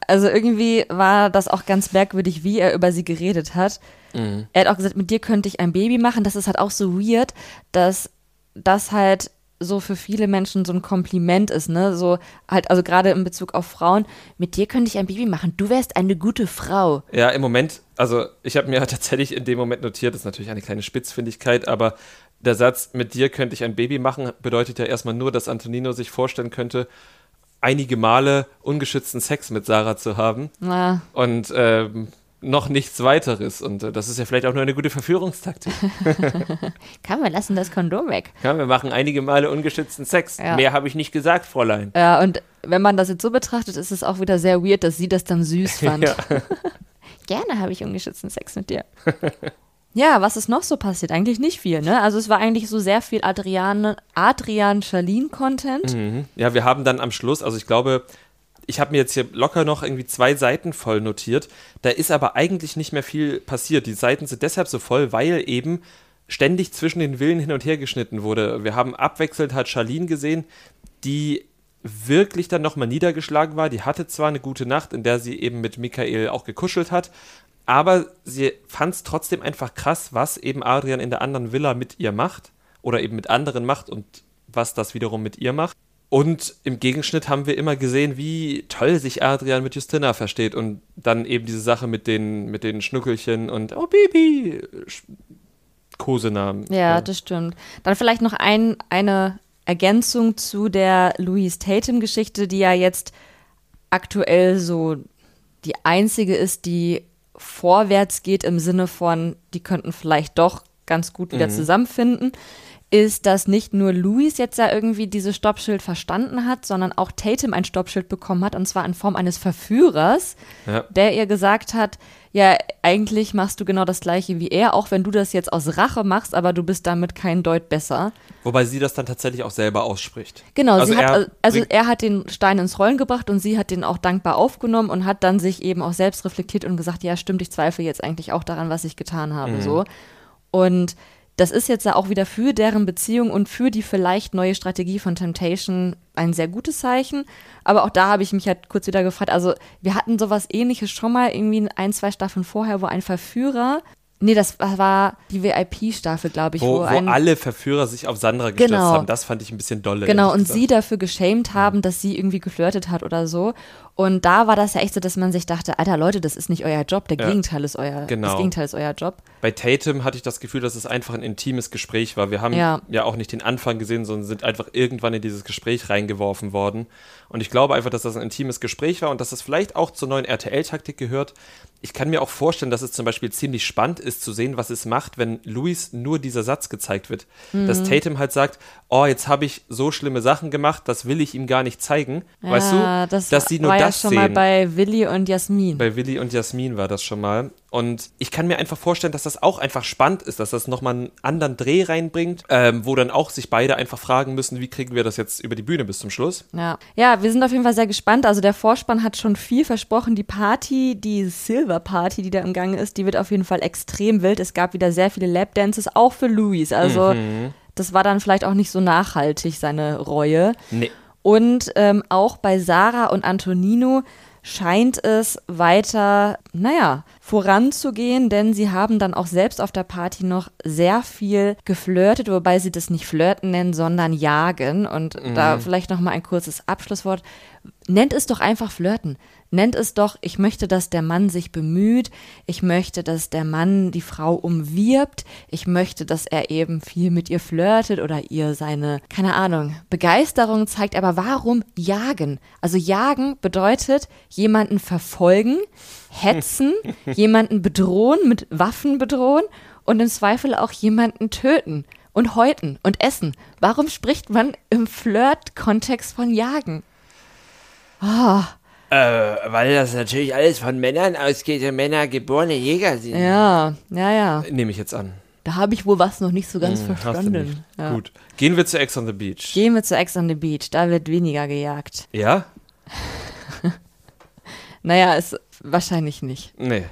also irgendwie war das auch ganz merkwürdig, wie er über sie geredet hat. Mhm. Er hat auch gesagt, mit dir könnte ich ein Baby machen. Das ist halt auch so weird, dass das halt so für viele Menschen so ein Kompliment ist, ne? So halt, also gerade in Bezug auf Frauen, mit dir könnte ich ein Baby machen. Du wärst eine gute Frau. Ja, im Moment, also ich habe mir [LAUGHS] tatsächlich in dem Moment notiert, das ist natürlich eine kleine Spitzfindigkeit, aber der Satz, mit dir könnte ich ein Baby machen, bedeutet ja erstmal nur, dass Antonino sich vorstellen könnte, einige Male ungeschützten Sex mit Sarah zu haben Na, und ähm, noch nichts weiteres. Und äh, das ist ja vielleicht auch nur eine gute Verführungstaktik. [LAUGHS] kann wir lassen das Kondom weg. Ja, wir machen einige Male ungeschützten Sex. Ja. Mehr habe ich nicht gesagt, Fräulein. Ja, und wenn man das jetzt so betrachtet, ist es auch wieder sehr weird, dass sie das dann süß [LAUGHS] fand. [LAUGHS] Gerne habe ich ungeschützten Sex mit dir. Ja, was ist noch so passiert? Eigentlich nicht viel, ne? Also es war eigentlich so sehr viel Adrian, Adrian Charlin-Content. Mhm. Ja, wir haben dann am Schluss, also ich glaube, ich habe mir jetzt hier locker noch irgendwie zwei Seiten voll notiert. Da ist aber eigentlich nicht mehr viel passiert. Die Seiten sind deshalb so voll, weil eben ständig zwischen den Villen hin und her geschnitten wurde. Wir haben abwechselnd halt Charlene gesehen, die wirklich dann nochmal niedergeschlagen war. Die hatte zwar eine gute Nacht, in der sie eben mit Michael auch gekuschelt hat, aber sie fand es trotzdem einfach krass, was eben Adrian in der anderen Villa mit ihr macht oder eben mit anderen macht und was das wiederum mit ihr macht. Und im Gegenschnitt haben wir immer gesehen, wie toll sich Adrian mit Justina versteht und dann eben diese Sache mit den, mit den Schnuckelchen und oh Baby, Kosenamen. Ja, das stimmt. Dann vielleicht noch ein, eine Ergänzung zu der Louise Tatum-Geschichte, die ja jetzt aktuell so die einzige ist, die vorwärts geht im Sinne von, die könnten vielleicht doch ganz gut wieder zusammenfinden, ist, dass nicht nur Louis jetzt ja irgendwie dieses Stoppschild verstanden hat, sondern auch Tatum ein Stoppschild bekommen hat, und zwar in Form eines Verführers, Ja. der ihr gesagt hat, ja, eigentlich machst du genau das gleiche wie er, auch wenn du das jetzt aus Rache machst, aber du bist damit kein Deut besser. Wobei sie das dann tatsächlich auch selber ausspricht. Genau, Also sie hat, er also er hat den Stein ins Rollen gebracht und sie hat den auch dankbar aufgenommen und hat dann sich eben auch selbst reflektiert und gesagt, ja, stimmt, ich zweifle jetzt eigentlich auch daran, was ich getan habe, Mhm. so. Und das ist jetzt ja auch wieder für deren Beziehung und für die vielleicht neue Strategie von Temptation ein sehr gutes Zeichen. Aber auch da habe ich mich halt kurz wieder gefragt, also wir hatten sowas ähnliches schon mal irgendwie ein, zwei Staffeln vorher, wo ein Verführer, nee, das war die VIP-Staffel, glaube ich, Wo, wo ein, alle Verführer sich auf Sandra gestürzt Genau. haben. Das fand ich ein bisschen dolle. Genau, und gesagt. sie dafür geschämt haben, dass sie irgendwie geflirtet hat oder so. Und da war das ja echt so, dass man sich dachte, Alter Leute, das ist nicht euer Job, der Ja. Gegenteil ist euer, Genau. das Gegenteil ist euer Job. Bei Tatum hatte ich das Gefühl, dass es einfach ein intimes Gespräch war. Wir haben ja. Ja. auch nicht den Anfang gesehen, sondern sind einfach irgendwann in dieses Gespräch reingeworfen worden. Und ich glaube einfach, dass das ein intimes Gespräch war und dass das vielleicht auch zur neuen RTL-Taktik gehört. Ich kann mir auch vorstellen, dass es zum Beispiel ziemlich spannend ist zu sehen, was es macht, wenn Luis nur dieser Satz gezeigt wird. Dass Mhm. Tatum halt sagt, oh, jetzt habe ich so schlimme Sachen gemacht, das will ich ihm gar nicht zeigen. weißt Ja, du? das dass sie nur war das ja schon sehen. mal bei Willi und Jasmin. Bei Willi und Jasmin war das schon mal. Und ich kann mir einfach vorstellen, dass das auch einfach spannend ist, dass das nochmal einen anderen Dreh reinbringt, ähm, wo dann auch sich beide einfach fragen müssen, wie kriegen wir das jetzt über die Bühne bis zum Schluss. Ja. ja, wir sind auf jeden Fall sehr gespannt. Also der Vorspann hat schon viel versprochen. Die Party, die Silver Party, die da im Gange ist, die wird auf jeden Fall extrem wild. Es gab wieder sehr viele Lapdances, auch für Louis. Also Mhm. das war dann vielleicht auch nicht so nachhaltig, seine Reue. Nee. Und ähm, auch bei Sarah und Antonino scheint es weiter, naja, voranzugehen, denn sie haben dann auch selbst auf der Party noch sehr viel geflirtet, wobei sie das nicht flirten nennen, sondern jagen. Und da vielleicht noch mal ein kurzes Abschlusswort. Nennt es doch einfach flirten. Nennt es doch, ich möchte, dass der Mann sich bemüht. Ich möchte, dass der Mann die Frau umwirbt. Ich möchte, dass er eben viel mit ihr flirtet oder ihr seine, keine Ahnung, Begeisterung zeigt. Aber warum jagen? Also jagen bedeutet jemanden verfolgen, hetzen, [LAUGHS] jemanden bedrohen, mit Waffen bedrohen und im Zweifel auch jemanden töten und häuten und essen. Warum spricht man im Flirt-Kontext von jagen? Äh, weil das natürlich alles von Männern ausgeht und Männer geborene Jäger sind. Ja, ja, ja. Nehme ich jetzt an. Da habe ich wohl was noch nicht so ganz Hm, verstanden. Ja. Gut. Gehen wir zu Ex on the Beach. Gehen wir zu Ex on the Beach, da wird weniger gejagt. ja? [LAUGHS] Naja, ist wahrscheinlich nicht. Nee.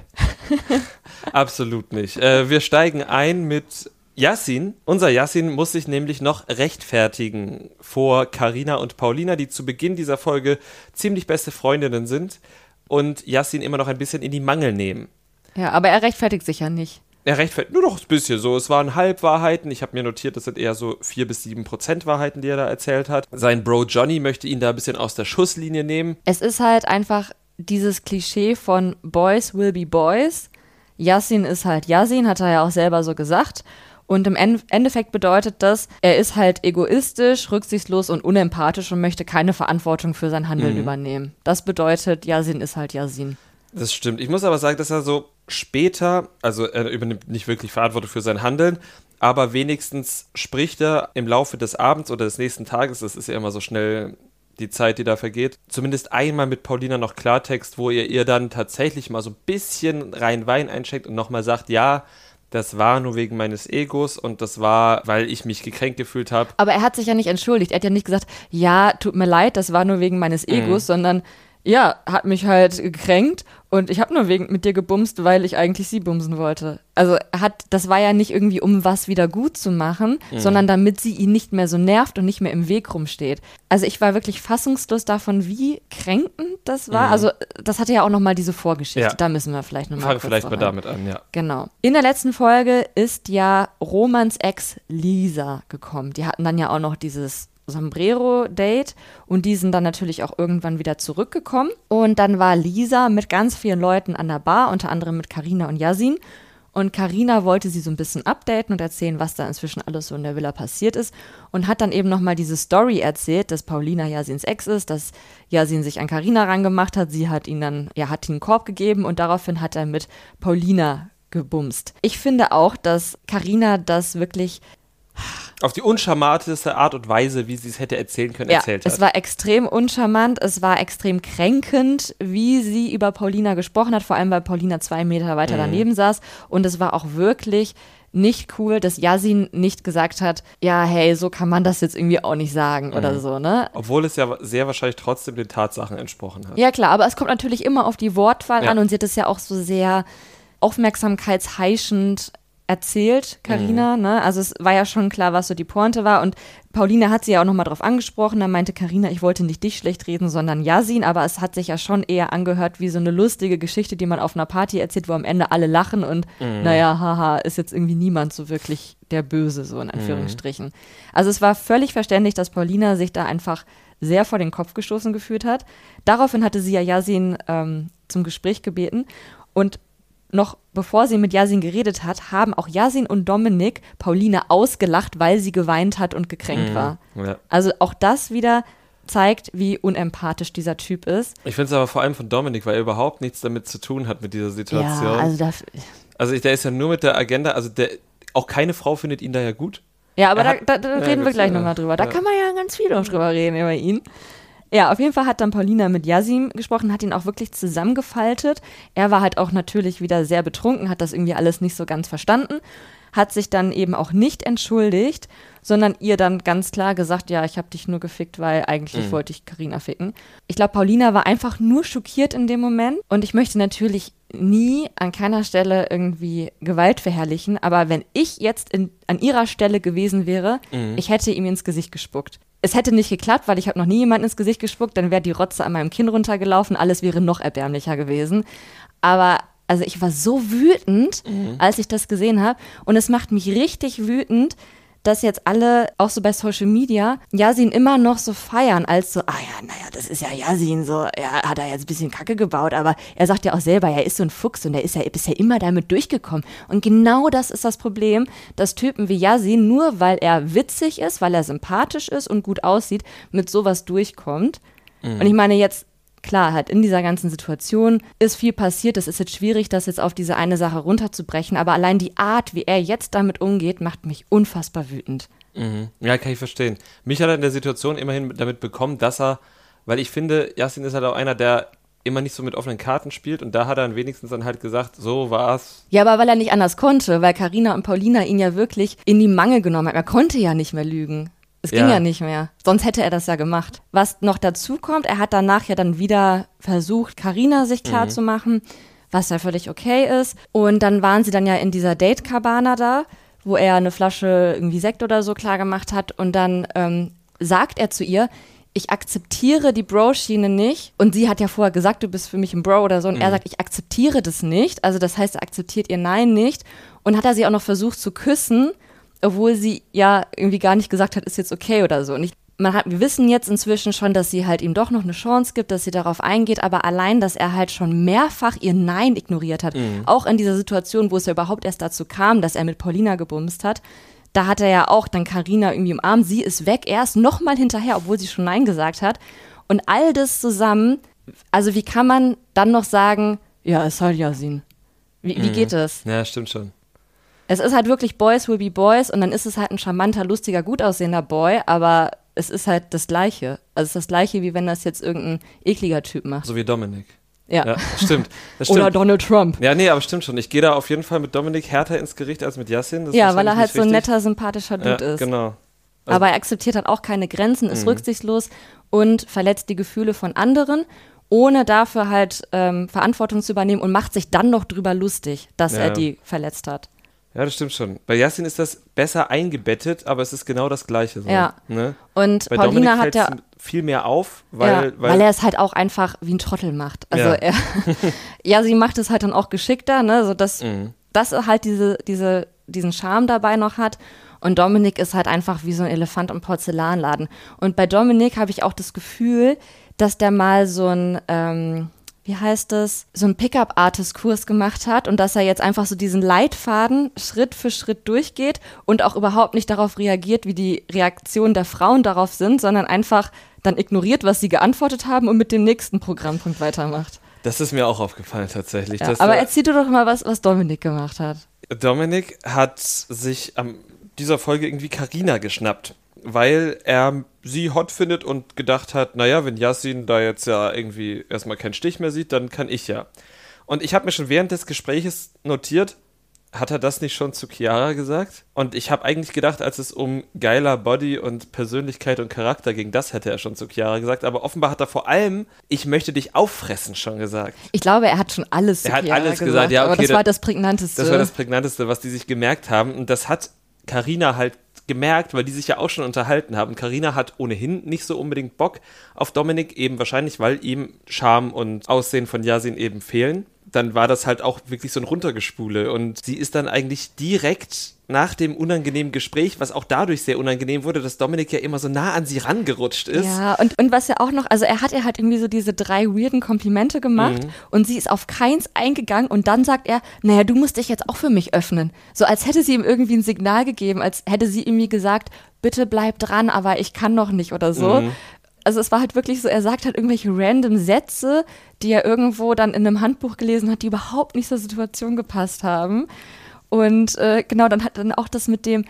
[LAUGHS] Absolut nicht. Äh, wir steigen ein mit Yassin. Unser Yassin muss sich nämlich noch rechtfertigen vor Karina und Paulina, die zu Beginn dieser Folge ziemlich beste Freundinnen sind und Yassin immer noch ein bisschen in die Mangel nehmen. Ja, aber er rechtfertigt sich ja nicht. Er rechtfertigt nur noch ein bisschen so. Es waren Halbwahrheiten. Ich habe mir notiert, das sind eher so vier bis sieben Prozent Wahrheiten, die er da erzählt hat. Sein Bro Johnny möchte ihn da ein bisschen aus der Schusslinie nehmen. Es ist halt einfach dieses Klischee von Boys will be Boys. Yassin ist halt Yassin, hat er ja auch selber so gesagt. Und im En- Endeffekt bedeutet das, er ist halt egoistisch, rücksichtslos und unempathisch und möchte keine Verantwortung für sein Handeln übernehmen. Das bedeutet, Yassin ist halt Yassin. Das stimmt. Ich muss aber sagen, dass er so später, also er übernimmt nicht wirklich Verantwortung für sein Handeln, aber wenigstens spricht er im Laufe des Abends oder des nächsten Tages, das ist ja immer so schnell die Zeit, die da vergeht, zumindest einmal mit Paulina noch Klartext, wo ihr ihr dann tatsächlich mal so ein bisschen rein Wein einschenkt und nochmal sagt, ja, das war nur wegen meines Egos und das war, weil ich mich gekränkt gefühlt habe. Aber er hat sich ja nicht entschuldigt. Er hat ja nicht gesagt, ja, tut mir leid, das war nur wegen meines Egos, sondern ja, hat mich halt gekränkt und ich habe nur wegen mit dir gebumst, weil ich eigentlich sie bumsen wollte. Also hat, das war ja nicht irgendwie, um was wieder gut zu machen, sondern damit sie ihn nicht mehr so nervt und nicht mehr im Weg rumsteht. Also ich war wirklich fassungslos davon, wie kränkend das war. Also das hatte ja auch noch mal diese Vorgeschichte. Ja. Da müssen wir vielleicht noch mal Fangen kurz vielleicht mal damit an, ja. Genau. In der letzten Folge ist ja Romans Ex Lisa gekommen. Die hatten dann ja auch noch dieses Sombrero-Date und die sind dann natürlich auch irgendwann wieder zurückgekommen. Und dann war Lisa mit ganz vielen Leuten an der Bar, unter anderem mit Karina und Yasin. Und Karina wollte sie so ein bisschen updaten und erzählen, was da inzwischen alles so in der Villa passiert ist. Und hat dann eben nochmal diese Story erzählt, dass Paulina Yasins Ex ist, dass Yasin sich an Karina rangemacht hat. Sie hat ihn dann, ja, hat ihm einen Korb gegeben und daraufhin hat er mit Paulina gebumst. Ich finde auch, dass Karina das wirklich Auf die uncharmanteste Art und Weise, wie sie es hätte erzählen können, ja, erzählt hat. es war extrem uncharmant, es war extrem kränkend, wie sie über Paulina gesprochen hat, vor allem weil Paulina zwei Meter Mhm. weiter daneben saß. Und es war auch wirklich nicht cool, dass Yasin nicht gesagt hat, ja, hey, so kann man das jetzt irgendwie auch nicht sagen Mhm. oder so, ne? Obwohl es ja sehr wahrscheinlich trotzdem den Tatsachen entsprochen hat. Ja, klar, aber es kommt natürlich immer auf die Wortwahl Ja. an und sie hat es ja auch so sehr aufmerksamkeitsheischend erzählt, Karina, ne? Also es war ja schon klar, was so die Pointe war. Und Paulina hat sie ja auch nochmal drauf angesprochen, da meinte Karina, ich wollte nicht dich schlecht reden, sondern Yasin, aber es hat sich ja schon eher angehört wie so eine lustige Geschichte, die man auf einer Party erzählt, wo am Ende alle lachen und naja, haha, ist jetzt irgendwie niemand so wirklich der Böse, so in Anführungsstrichen. Also es war völlig verständlich, dass Paulina sich da einfach sehr vor den Kopf gestoßen gefühlt hat. Daraufhin hatte sie ja Yasin ähm, zum Gespräch gebeten. Und noch bevor sie mit Yasin geredet hat, haben auch Yasin und Dominik Paulina ausgelacht, weil sie geweint hat und gekränkt war. Ja. Also auch das wieder zeigt, wie unempathisch dieser Typ ist. Ich finde es aber vor allem von Dominik, weil er überhaupt nichts damit zu tun hat mit dieser Situation. Ja, also Also der ist ja nur mit der Agenda, also der, auch keine Frau findet ihn da ja gut. Ja, aber Er da, hat- da, da Ja, reden wir gleich ja, nochmal drüber. Da ja. kann man ja ganz viel noch drüber reden über ihn. Ja, auf jeden Fall hat dann Paulina mit Yasim gesprochen, hat ihn auch wirklich zusammengefaltet. Er war halt auch natürlich wieder sehr betrunken, hat das irgendwie alles nicht so ganz verstanden, hat sich dann eben auch nicht entschuldigt, sondern ihr dann ganz klar gesagt, ja, ich habe dich nur gefickt, weil eigentlich wollte ich Karina ficken. Ich glaube, Paulina war einfach nur schockiert in dem Moment und ich möchte natürlich nie an keiner Stelle irgendwie Gewalt verherrlichen, aber wenn ich jetzt in, an ihrer Stelle gewesen wäre, ich hätte ihm ins Gesicht gespuckt. Es hätte nicht geklappt, weil ich habe noch nie jemanden ins Gesicht gespuckt, dann wäre die Rotze an meinem Kinn runtergelaufen, alles wäre noch erbärmlicher gewesen. Aber also ich war so wütend, als ich das gesehen habe und es macht mich richtig wütend, dass jetzt alle, auch so bei Social Media, Yasin immer noch so feiern, als so, ah ja, naja, das ist ja Yasin, so, er hat da jetzt ein bisschen Kacke gebaut, aber er sagt ja auch selber, er ist so ein Fuchs und er ist ja bisher immer damit durchgekommen. Und genau das ist das Problem, dass Typen wie Yasin, nur weil er witzig ist, weil er sympathisch ist und gut aussieht, mit sowas durchkommt. Und ich meine jetzt, klar, halt in dieser ganzen Situation ist viel passiert. Es ist jetzt schwierig, das jetzt auf diese eine Sache runterzubrechen, aber allein die Art, wie er jetzt damit umgeht, macht mich unfassbar wütend. Mhm. Ja, kann ich verstehen. Mich hat er in der Situation immerhin damit bekommen, dass er, weil ich finde, Yassin ist halt auch einer, der immer nicht so mit offenen Karten spielt und da hat er dann wenigstens dann halt gesagt, so war's. Ja, aber weil er nicht anders konnte, weil Karina und Paulina ihn ja wirklich in die Mangel genommen haben. Er konnte ja nicht mehr lügen. Es ging Ja. ja nicht mehr. Sonst hätte er das ja gemacht. Was noch dazu kommt, er hat danach ja dann wieder versucht, Karina sich klar zu machen, was ja völlig okay ist. Und dann waren sie dann ja in dieser Date-Cabana da, wo er eine Flasche irgendwie Sekt oder so klar gemacht hat. Und dann ähm, sagt er zu ihr, ich akzeptiere die Bro-Schiene nicht. Und sie hat ja vorher gesagt, du bist für mich ein Bro oder so. Und er sagt, ich akzeptiere das nicht. Also das heißt, er akzeptiert ihr Nein nicht. Und hat er sie auch noch versucht zu küssen, obwohl sie ja irgendwie gar nicht gesagt hat, ist jetzt okay oder so. Und ich, man hat, wir wissen jetzt inzwischen schon, dass sie halt ihm doch noch eine Chance gibt, dass sie darauf eingeht, aber allein, dass er halt schon mehrfach ihr Nein ignoriert hat, auch in dieser Situation, wo es ja überhaupt erst dazu kam, dass er mit Paulina gebumst hat, da hat er ja auch dann Karina irgendwie umarmt, sie ist weg, er ist nochmal hinterher, obwohl sie schon Nein gesagt hat. Und all das zusammen, also wie kann man dann noch sagen, ja, es soll Yasin. Wie, wie geht es? Ja, stimmt schon. Es ist halt wirklich Boys will be Boys und dann ist es halt ein charmanter, lustiger, gut aussehender Boy, aber es ist halt das Gleiche. Also es ist das Gleiche, wie wenn das jetzt irgendein ekliger Typ macht. So wie Dominik. Ja. Ja, stimmt. [LAUGHS] Das Oder stimmt. Donald Trump. Ja, nee, aber stimmt schon. Ich gehe da auf jeden Fall mit Dominik härter ins Gericht als mit Yassin. Ja, weil er halt so ein netter, sympathischer Dude ja, ist. Genau. aber er akzeptiert halt auch keine Grenzen, ist rücksichtslos und verletzt die Gefühle von anderen, ohne dafür halt ähm, Verantwortung zu übernehmen und macht sich dann noch drüber lustig, dass Ja. er die verletzt hat. Ja, das stimmt schon. Bei Yassin ist das besser eingebettet, aber es ist genau das Gleiche. So, Ja. Ne? Und Bei Paulina hat ja viel mehr auf, weil, ja, weil, weil, er es halt auch einfach wie ein Trottel macht. Also Ja. er, [LAUGHS] ja, sie macht es halt dann auch geschickter, ne, so dass, Mhm. dass er halt diese, diese, diesen Charme dabei noch hat. Und Dominik ist halt einfach wie so ein Elefant im Porzellanladen. Und bei Dominik habe ich auch das Gefühl, dass der mal so ein, ähm, wie heißt das, so einen Pickup-Artist-Kurs gemacht hat und dass er jetzt einfach so diesen Leitfaden Schritt für Schritt durchgeht und auch überhaupt nicht darauf reagiert, wie die Reaktionen der Frauen darauf sind, sondern einfach dann ignoriert, was sie geantwortet haben und mit dem nächsten Programmpunkt weitermacht. das ist mir auch aufgefallen tatsächlich. Ja, aber erzähl du doch mal was, was Dominik gemacht hat. Dominik hat sich am dieser Folge irgendwie Karina geschnappt, weil er sie hot findet und gedacht hat, naja, wenn Yassin da jetzt ja irgendwie erstmal keinen Stich mehr sieht, dann kann ich ja. Und ich habe mir schon während des Gespräches notiert, hat er das nicht schon zu Chiara gesagt? Und ich habe eigentlich gedacht, als es um geiler Body und Persönlichkeit und Charakter ging, das hätte er schon zu Chiara gesagt. Aber offenbar hat er vor allem, ich möchte dich auffressen, schon gesagt. Ich glaube, er hat schon alles Er zu hat Chiara alles gesagt, ja, aber okay, das war da- das prägnanteste. Das war das Prägnanteste, was die sich gemerkt haben. Und das hat Karina halt gemerkt, weil die sich ja auch schon unterhalten haben. Karina hat ohnehin nicht so unbedingt Bock auf Dominik, eben wahrscheinlich, weil ihm Charme und Aussehen von Yasin eben fehlen. Dann war das halt auch wirklich so ein Runtergespule. Und sie ist dann eigentlich direkt nach dem unangenehmen Gespräch, was auch dadurch sehr unangenehm wurde, dass Dominik ja immer so nah an sie rangerutscht ist. Ja, und, und was ja auch noch, also er hat ihr halt irgendwie so diese drei weirden Komplimente gemacht Mhm. und sie ist auf keins eingegangen und dann sagt er, naja, du musst dich jetzt auch für mich öffnen. So als hätte sie ihm irgendwie ein Signal gegeben, als hätte sie irgendwie gesagt, bitte bleib dran, aber ich kann noch nicht oder so. Mhm. Also es war halt wirklich so, er sagt halt irgendwelche random Sätze, die er irgendwo dann in einem Handbuch gelesen hat, die überhaupt nicht zur Situation gepasst haben. Und äh, genau, dann hat dann auch das mit dem,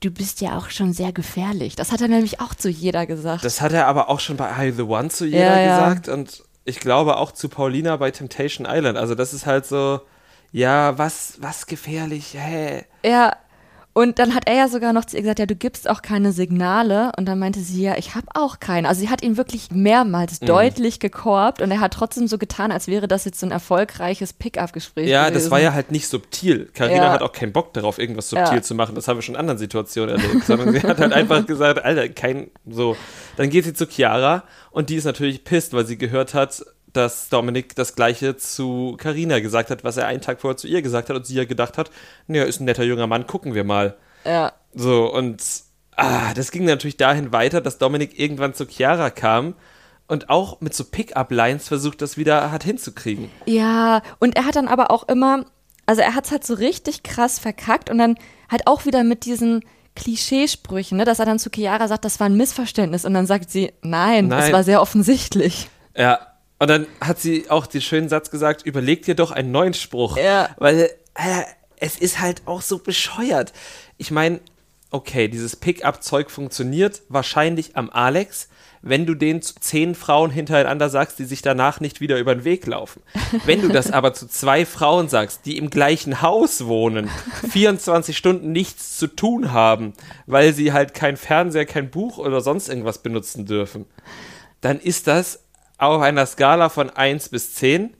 du bist ja auch schon sehr gefährlich. Das hat er nämlich auch zu jeder gesagt. Das hat er aber auch schon bei I The One zu jeder Ja, ja. gesagt und ich glaube auch zu Paulina bei Temptation Island. Also das ist halt so, ja, was, was gefährlich, hä? Ja, und dann hat er ja sogar noch zu ihr gesagt, ja, du gibst auch keine Signale. Und dann meinte sie, ja, ich habe auch keine. Also sie hat ihn wirklich Mhm. mehrmals deutlich gekorbt und er hat trotzdem so getan, als wäre das jetzt so ein erfolgreiches Pickup-Gespräch Ja, gewesen. das war ja halt nicht subtil. Karina Ja. hat auch keinen Bock darauf, irgendwas subtil Ja. zu machen. Das haben wir schon in anderen Situationen erlebt. Sondern sie hat halt einfach gesagt, Alter, kein, so. Dann geht sie zu Chiara und die ist natürlich pisst, weil sie gehört hat, dass Dominik das Gleiche zu Karina gesagt hat, was er einen Tag vorher zu ihr gesagt hat und sie ja gedacht hat, naja, ist ein netter junger Mann, gucken wir mal. Ja. So, und ah, das ging natürlich dahin weiter, dass Dominik irgendwann zu Chiara kam und auch mit so Pick-up-Lines versucht, das wieder hat hinzukriegen. Ja, und er hat dann aber auch immer, also er hat es halt so richtig krass verkackt und dann halt auch wieder mit diesen Klischeesprüchen, ne, dass er dann zu Chiara sagt, das war ein Missverständnis und dann sagt sie, nein, das Nein. war sehr offensichtlich. Ja, und dann hat sie auch den schönen Satz gesagt, überleg dir doch einen neuen Spruch. Ja. Weil äh, es ist halt auch so bescheuert. Ich meine, okay, dieses Pick-up-Zeug funktioniert wahrscheinlich am Alex, wenn du den zu zehn Frauen hintereinander sagst, die sich danach nicht wieder über den Weg laufen. [LAUGHS] Wenn du das aber zu zwei Frauen sagst, die im gleichen Haus wohnen, 24 Stunden nichts zu tun haben, weil sie halt kein Fernseher, kein Buch oder sonst irgendwas benutzen dürfen, dann ist das auf einer Skala von 1 bis 10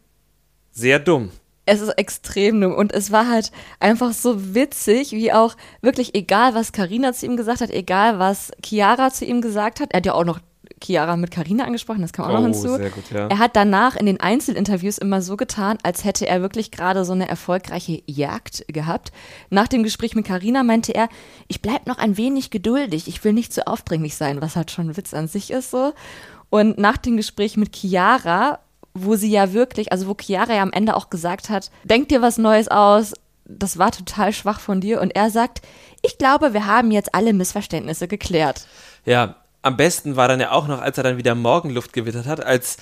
sehr dumm es ist extrem dumm. Und es war halt einfach so witzig, wie auch wirklich egal, was Karina zu ihm gesagt hat, egal, was Chiara zu ihm gesagt hat. Er hat ja auch noch Chiara mit Karina angesprochen, das kam auch oh, noch hinzu. Sehr gut, ja. Er hat danach in den Einzelinterviews immer so getan, als hätte er wirklich gerade so eine erfolgreiche Jagd gehabt. Nach dem Gespräch mit Karina meinte er, ich bleib noch ein wenig geduldig, ich will nicht zu aufdringlich sein, was halt schon ein Witz an sich ist so. Und nach dem Gespräch mit Chiara wo sie ja wirklich, also wo Chiara ja am Ende auch gesagt hat, denk dir was Neues aus, das war total schwach von dir. Und er sagt, ich glaube, wir haben jetzt alle Missverständnisse geklärt. Ja, am besten war dann ja auch noch, als er dann wieder Morgenluft gewittert hat, als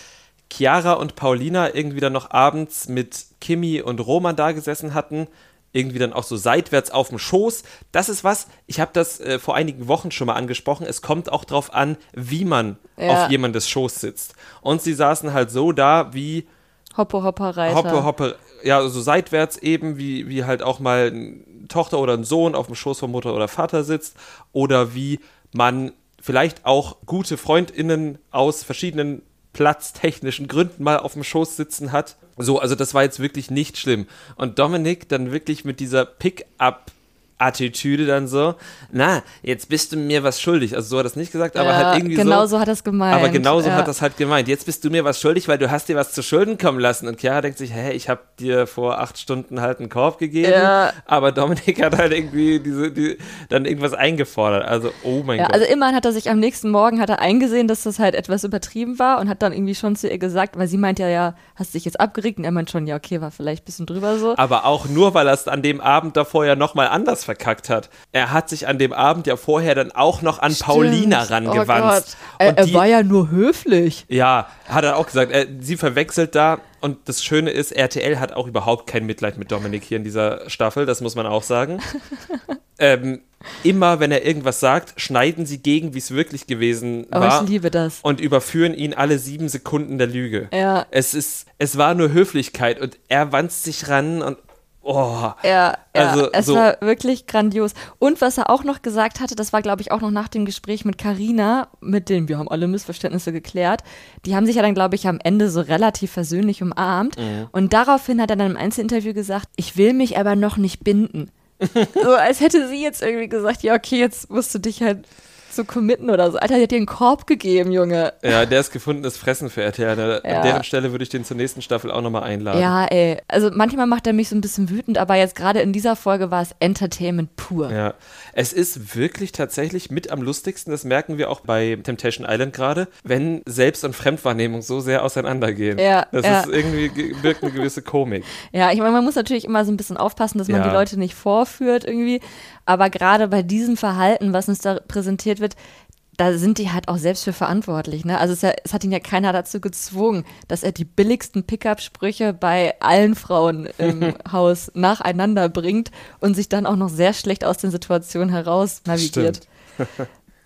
Chiara und Paulina irgendwie dann noch abends mit Kimi und Roman da gesessen hatten irgendwie dann auch so seitwärts auf dem Schoß. Das ist was, ich habe das äh, vor einigen Wochen schon mal angesprochen, es kommt auch drauf an, wie man ja. auf jemandes Schoß sitzt. Und sie saßen halt so da wie Hoppe Hopper Reiter. Hoppe Hoppe, ja, so seitwärts eben, wie, wie halt auch mal eine Tochter oder ein Sohn auf dem Schoß von Mutter oder Vater sitzt oder wie man vielleicht auch gute Freundinnen aus verschiedenen platztechnischen Gründen mal auf dem Schoß sitzen hat. So, also das war jetzt wirklich nicht schlimm. Und Dominik dann wirklich mit dieser Pick-up Attitüde dann so, na, jetzt bist du mir was schuldig. Also so hat er es nicht gesagt, aber ja, halt irgendwie genau so. so hat er es gemeint. Aber genau so ja. hat er es halt gemeint. Jetzt bist du mir was schuldig, weil du hast dir was zu Schulden kommen lassen. Und Chiara denkt sich, hä, ich habe dir vor acht Stunden halt einen Korb gegeben. Ja. Aber Dominik hat halt irgendwie diese, die, dann irgendwas eingefordert. Also, oh mein Gott. Also immerhin hat er sich am nächsten Morgen hat er eingesehen, dass das halt etwas übertrieben war und hat dann irgendwie schon zu ihr gesagt, weil sie meint ja, ja, hast dich jetzt abgeregt? Und er meint schon, ja, okay, war vielleicht ein bisschen drüber so. Aber auch nur, weil er es an dem Abend davor ja nochmal anders verkackt hat er hat sich an dem Abend ja vorher dann auch noch an Stimmt. Paulina oh rangewandt. Oh er, er war ja nur höflich. Ja, hat er auch gesagt. Er, sie verwechselt da. Und das Schöne ist, RTL hat auch überhaupt kein Mitleid mit Dominik hier in dieser Staffel, das muss man auch sagen. [LAUGHS] ähm, immer, wenn er irgendwas sagt, schneiden sie gegen, wie es wirklich gewesen war. Aber ich liebe das. Und überführen ihn alle sieben Sekunden der Lüge. Ja. Es ist, es war nur Höflichkeit und er wandt sich ran und Oh, ja, ja also es so. war wirklich grandios. Und was er auch noch gesagt hatte, das war, glaube ich, auch noch nach dem Gespräch mit Carina, mit dem wir haben alle Missverständnisse geklärt. Die haben sich ja dann, glaube ich, am Ende so relativ versöhnlich umarmt. Mhm. Und daraufhin hat er dann im Einzelinterview gesagt, ich will mich aber noch nicht binden. [LAUGHS] so als hätte sie jetzt irgendwie gesagt, ja, okay, jetzt musst du dich halt zu committen oder so. Alter, der hat dir einen Korb gegeben, Junge. Ja, der ist gefundenes Fressen für RTL. Ja. An deren Stelle würde ich den zur nächsten Staffel auch nochmal einladen. Ja, ey. Also manchmal macht er mich so ein bisschen wütend, aber jetzt gerade in dieser Folge war es Entertainment pur. Ja. Es ist wirklich tatsächlich mit am lustigsten, das merken wir auch bei Temptation Island gerade, wenn Selbst- und Fremdwahrnehmung so sehr auseinandergehen. Ja, das ja. ist irgendwie, birgt eine gewisse Komik. [LAUGHS] Ja, ich meine, man muss natürlich immer so ein bisschen aufpassen, dass man ja. die Leute nicht vorführt irgendwie. Aber gerade bei diesem Verhalten, was uns da präsentiert wird, da sind die halt auch selbst für verantwortlich. Ne? Also es, ja, es, hat ihn ja keiner dazu gezwungen, dass er die billigsten Pickup-Sprüche bei allen Frauen im [LAUGHS] Haus nacheinander bringt und sich dann auch noch sehr schlecht aus den Situationen heraus navigiert.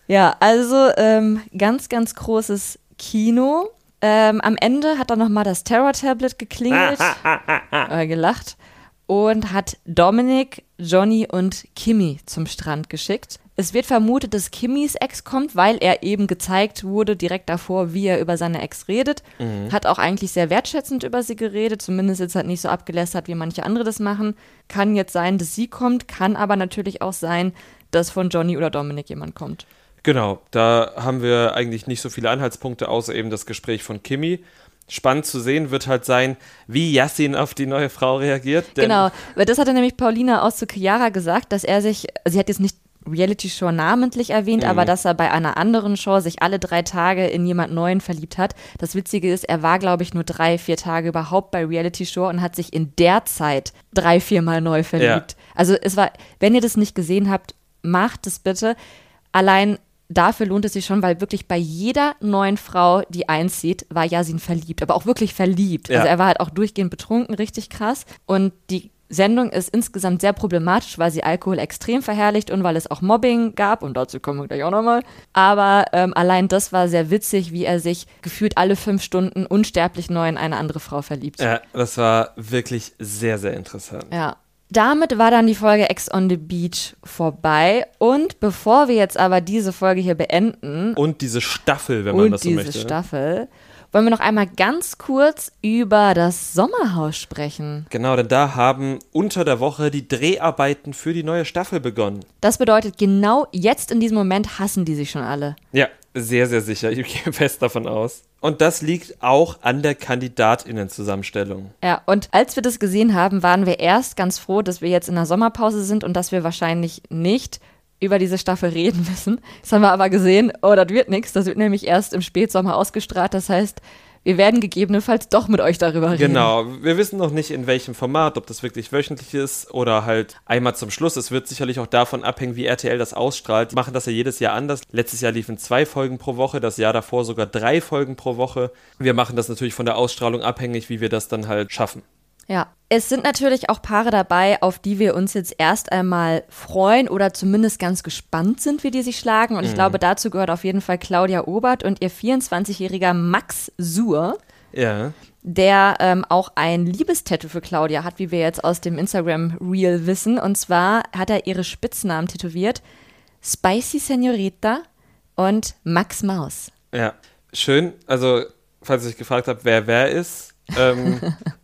ja, also ähm, ganz, ganz großes Kino. Ähm, am Ende hat dann nochmal das Terror-Tablet geklingelt, [LAUGHS] äh, gelacht und hat Dominik, Johnny und Kimmy zum Strand geschickt. Es wird vermutet, dass Kimmys Ex kommt, weil er eben gezeigt wurde direkt davor, wie er über seine Ex redet. Mhm. Hat auch eigentlich sehr wertschätzend über sie geredet, zumindest jetzt halt nicht so abgelästert, wie manche andere das machen. Kann jetzt sein, dass sie kommt, kann aber natürlich auch sein, dass von Johnny oder Dominik jemand kommt. Genau, da haben wir eigentlich nicht so viele Anhaltspunkte, außer eben das Gespräch von Kimmy spannend zu sehen wird halt sein, wie Yassin auf die neue Frau reagiert. genau, weil das hatte nämlich Paulina aus zu Chiara gesagt, dass er sich, sie hat jetzt nicht Reality-Show namentlich erwähnt, mhm. aber dass er bei einer anderen Show sich alle drei Tage in jemand Neuen verliebt hat. Das Witzige ist, er war, glaube ich, nur drei, vier Tage überhaupt bei Reality-Show und hat sich in der Zeit drei, viermal neu verliebt. Ja. Also es war, wenn ihr das nicht gesehen habt, macht es bitte. Allein dafür lohnt es sich schon, weil wirklich bei jeder neuen Frau, die einzieht, war Yasin verliebt, aber auch wirklich verliebt. Ja. Also er war halt auch durchgehend betrunken, richtig krass. Und die Sendung ist insgesamt sehr problematisch, weil sie Alkohol extrem verherrlicht und weil es auch Mobbing gab und dazu kommen wir gleich auch nochmal. Aber ähm, allein das war sehr witzig, wie er sich gefühlt alle fünf Stunden unsterblich neu in eine andere Frau verliebt. Ja, das war wirklich sehr, sehr interessant. Ja. Damit war dann die Folge Ex on the Beach vorbei. Und bevor wir jetzt aber diese Folge hier beenden Und diese Staffel, wenn man und das so diese möchte. Staffel, wollen wir noch einmal ganz kurz über das Sommerhaus sprechen. Genau, denn da haben unter der Woche die Dreharbeiten für die neue Staffel begonnen. Das bedeutet, genau jetzt in diesem Moment hassen die sich schon alle. Ja, sehr, sehr sicher. Ich gehe [LAUGHS] fest davon aus. Und das liegt auch an der Kandidatinnenzusammenstellung. Ja, und als wir das gesehen haben, waren wir erst ganz froh, dass wir jetzt in der Sommerpause sind und dass wir wahrscheinlich nicht über diese Staffel reden müssen. Jetzt haben wir aber gesehen, oh, das wird nichts. Das wird nämlich erst im Spätsommer ausgestrahlt. Das heißt, wir werden gegebenenfalls doch mit euch darüber reden. Genau, wir wissen noch nicht in welchem Format, ob das wirklich wöchentlich ist oder halt einmal zum Schluss. Es wird sicherlich auch davon abhängen, wie RTL das ausstrahlt. Die machen das ja jedes Jahr anders. Letztes Jahr liefen zwei Folgen pro Woche, das Jahr davor sogar drei Folgen pro Woche. Wir machen das natürlich von der Ausstrahlung abhängig, wie wir das dann halt schaffen. Ja, es sind natürlich auch Paare dabei, auf die wir uns jetzt erst einmal freuen oder zumindest ganz gespannt sind, wie die sich schlagen. Und ich glaube, dazu gehört auf jeden Fall Claudia Obert und ihr 24-jähriger Max Suhr, Ja. der ähm, auch ein Liebestattoo für Claudia hat, wie wir jetzt aus dem Instagram-Reel wissen. Und zwar hat er ihre Spitznamen tätowiert: Spicy Senorita und Max Maus. Ja, schön. Also, falls ihr euch gefragt habt, wer wer ist, ähm, [LAUGHS]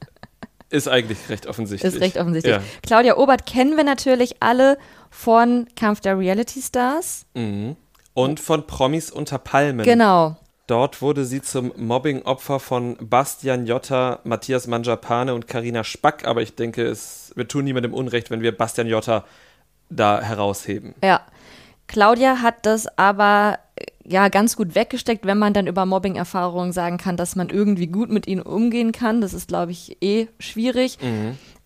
ist eigentlich recht offensichtlich. Ist recht offensichtlich. Ja. Claudia Obert kennen wir natürlich alle von Kampf der Reality Stars. Mhm. Und von Promis unter Palmen. Genau. Dort wurde sie zum Mobbing-Opfer von Bastian Jotta, Matthias Manjapane und Karina Spack. Aber ich denke, es, wir tun niemandem Unrecht, wenn wir Bastian Jotta da herausheben. Ja. Claudia hat das aber ja ganz gut weggesteckt, wenn man dann über Mobbing-Erfahrungen sagen kann, dass man irgendwie gut mit ihnen umgehen kann. Das ist, glaube ich, eh schwierig.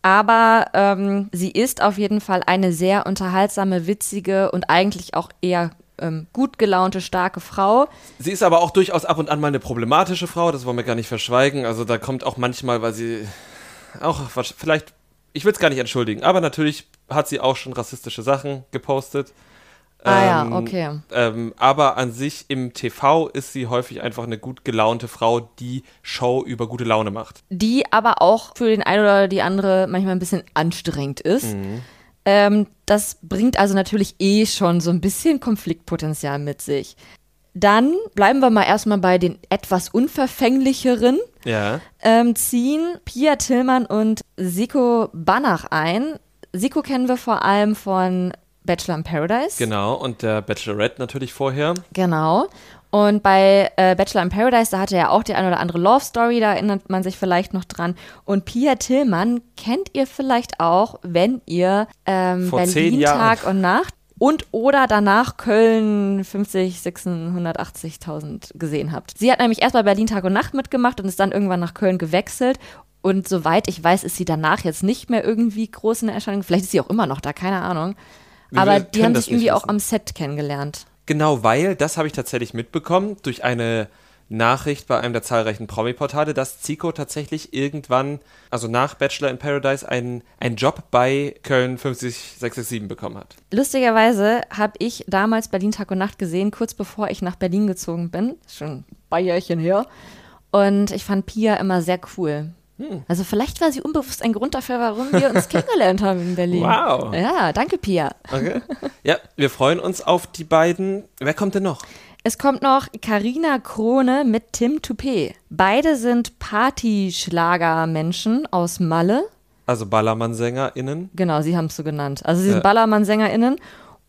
Aber ähm, sie ist auf jeden Fall eine sehr unterhaltsame, witzige und eigentlich auch eher ähm, gut gelaunte, starke Frau. Sie ist aber auch durchaus ab und an mal eine problematische Frau, das wollen wir gar nicht verschweigen. Also da kommt auch manchmal, weil sie auch vielleicht, ich will es gar nicht entschuldigen, aber natürlich hat sie auch schon rassistische Sachen gepostet. Ah ja, Ähm, okay. Ähm, aber an sich im TV ist sie häufig einfach eine gut gelaunte Frau, die Show über gute Laune macht. die aber auch für den einen oder die andere manchmal ein bisschen anstrengend ist. Ähm, das bringt also natürlich eh schon so ein bisschen Konfliktpotenzial mit sich. Dann bleiben wir mal erstmal bei den etwas unverfänglicheren. Ja. Ähm, ziehen Pia Tillmann und Siko Banach ein. Siko kennen wir vor allem von Bachelor in Paradise. Genau, und der Bachelorette natürlich vorher. Genau. Und bei äh, Bachelor in Paradise, da hatte er auch die eine oder andere Love Story, da erinnert man sich vielleicht noch dran. Und Pia Tillmann kennt ihr vielleicht auch, wenn ihr ähm, Vor Berlin. Tag und Nacht und oder danach Köln 50, 680.000 gesehen habt. Sie hat nämlich erst bei Berlin Tag und Nacht mitgemacht und ist dann irgendwann nach Köln gewechselt. Und soweit ich weiß, ist sie danach jetzt nicht mehr irgendwie groß in der Erscheinung. Vielleicht ist sie auch immer noch da, keine Ahnung. Aber die haben sich irgendwie nicht auch wissen. am Set kennengelernt. Genau, weil, das habe ich tatsächlich mitbekommen, durch eine Nachricht bei einem der zahlreichen Promi-Portale, dass Zico tatsächlich irgendwann, also nach Bachelor in Paradise, einen, einen Job bei Köln 50667 bekommen hat. Lustigerweise habe ich damals Berlin Tag und Nacht gesehen, kurz bevor ich nach Berlin gezogen bin. Schon ein paar Jährchen her. Und ich fand Pia immer sehr cool. Hm. Also vielleicht war sie unbewusst ein Grund dafür, warum wir uns [LAUGHS] kennengelernt haben in Berlin. Wow. Ja, danke Pia. Okay. [LAUGHS] ja, wir freuen uns auf die beiden. Wer kommt denn noch? Es kommt noch Karina Krone mit Tim Toupé. Beide sind Partyschlager-Menschen aus Malle. Also Ballermann-SängerInnen. Genau, sie haben es so genannt. Also sie sind Ja. Ballermann-SängerInnen.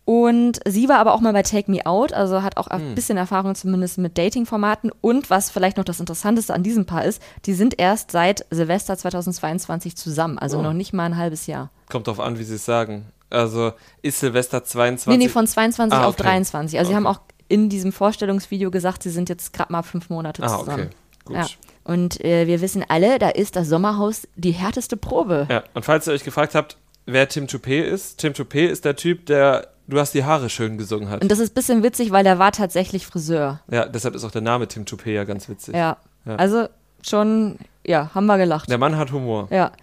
Und sie war aber auch mal bei Take Me Out, also hat auch ein bisschen Erfahrung zumindest mit Dating-Formaten. Und was vielleicht noch das Interessanteste an diesem Paar ist, die sind erst seit Silvester 2022 zusammen, also Oh. noch nicht mal ein halbes Jahr. Kommt drauf an, wie sie es sagen. Also ist Silvester 22. Nee, nee, von 22 Ah, auf okay. 23. Also sie Okay. haben auch in diesem Vorstellungsvideo gesagt, sie sind jetzt gerade mal fünf Monate Ah, zusammen. okay. Gut. Ja. Und äh, wir wissen alle, da ist das Sommerhaus die härteste Probe. Ja, und falls ihr euch gefragt habt, wer Tim Toupé ist, Tim Toupé ist der Typ, der Du hast die Haare schön gesungen hat. Und das ist ein bisschen witzig, weil der war tatsächlich Friseur. Ja, deshalb ist auch der Name Tim Toupé ja ganz witzig. Ja. Ja. Also schon, ja, haben wir gelacht. Der Mann hat Humor. Ja.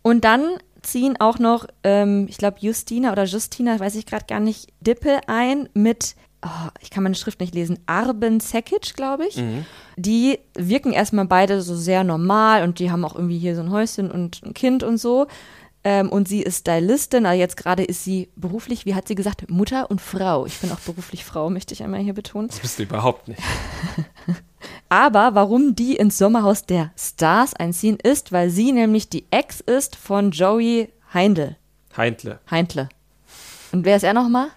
Und dann ziehen auch noch, ähm, ich glaube, Justina oder Justina, weiß ich gerade gar nicht, Dippe ein mit, oh, ich kann meine Schrift nicht lesen, Arben Sekic, glaube ich. Mhm. Die wirken erstmal beide so sehr normal und die haben auch irgendwie hier so ein Häuschen und ein Kind und so. Ähm, und sie ist Stylistin, aber jetzt gerade ist sie beruflich, wie hat sie gesagt, Mutter und Frau. Ich bin auch beruflich Frau, möchte ich einmal hier betonen. Das bist du überhaupt nicht. [LAUGHS] Aber warum die ins Sommerhaus der Stars einziehen, ist, weil sie nämlich die Ex ist von Joey Heindl. Heintle. Heintle. Und wer ist er nochmal?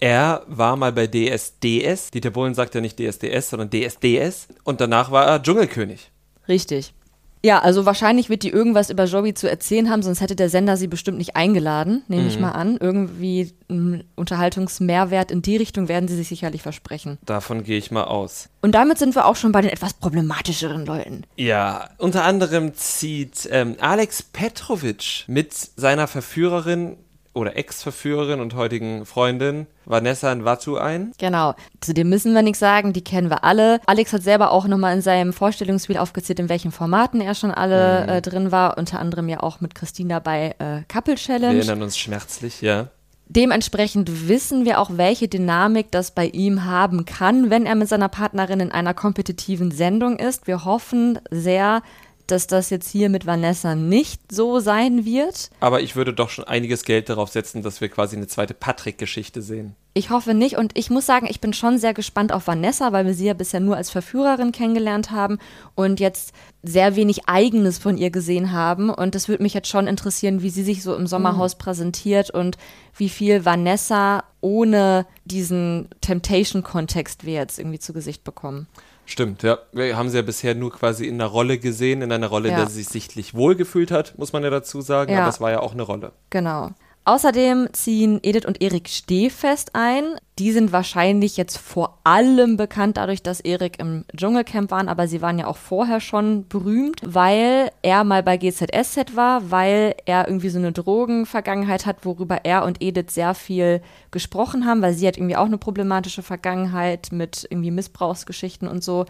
Er war mal bei DSDS. Dieter Bohlen sagt ja nicht DSDS, sondern DSDS. Und danach war er Dschungelkönig. Richtig. Ja, also wahrscheinlich wird die irgendwas über Joey zu erzählen haben, sonst hätte der Sender sie bestimmt nicht eingeladen, nehme ich mal an. Irgendwie einen Unterhaltungsmehrwert in die Richtung werden sie sich sicherlich versprechen. Davon gehe ich mal aus. Und damit sind wir auch schon bei den etwas problematischeren Leuten. Ja, unter anderem zieht ähm, Alex Petrovic mit seiner Verführerin oder Ex-Verführerin und heutigen Freundin Vanessa Nwatu ein. Genau. Zu dem müssen wir nichts sagen, die kennen wir alle. Alex hat selber auch nochmal in seinem Vorstellungsspiel aufgezählt, in welchen Formaten er schon alle äh, drin war. Unter anderem ja auch mit Christine dabei äh, Couple Wir Challenge. erinnern uns schmerzlich, ja. Dementsprechend wissen wir auch, welche Dynamik das bei ihm haben kann, wenn er mit seiner Partnerin in einer kompetitiven Sendung ist. Wir hoffen sehr, dass das jetzt hier mit Vanessa nicht so sein wird. Aber ich würde doch schon einiges Geld darauf setzen, dass wir quasi eine zweite Patrick-Geschichte sehen. Ich hoffe nicht und ich muss sagen, ich bin schon sehr gespannt auf Vanessa, weil wir sie ja bisher nur als Verführerin kennengelernt haben und jetzt sehr wenig Eigenes von ihr gesehen haben. Und das würde mich jetzt schon interessieren, wie sie sich so im Sommerhaus präsentiert und wie viel Vanessa ohne diesen Temptation-Kontext wir jetzt irgendwie zu Gesicht bekommen. Stimmt, ja. Wir haben sie ja bisher nur quasi in einer Rolle gesehen, in einer Rolle, in Ja. der sie sich sichtlich wohlgefühlt hat, muss man ja dazu sagen. Ja. Aber es war ja auch eine Rolle. Genau. Außerdem ziehen Edith und Erik Stehfest ein. Die sind wahrscheinlich jetzt vor allem bekannt dadurch, dass Erik im Dschungelcamp waren, aber sie waren ja auch vorher schon berühmt, weil er mal bei GZSZ war, weil er irgendwie so eine Drogenvergangenheit hat, worüber er und Edith sehr viel gesprochen haben, weil sie hat irgendwie auch eine problematische Vergangenheit mit irgendwie Missbrauchsgeschichten und so.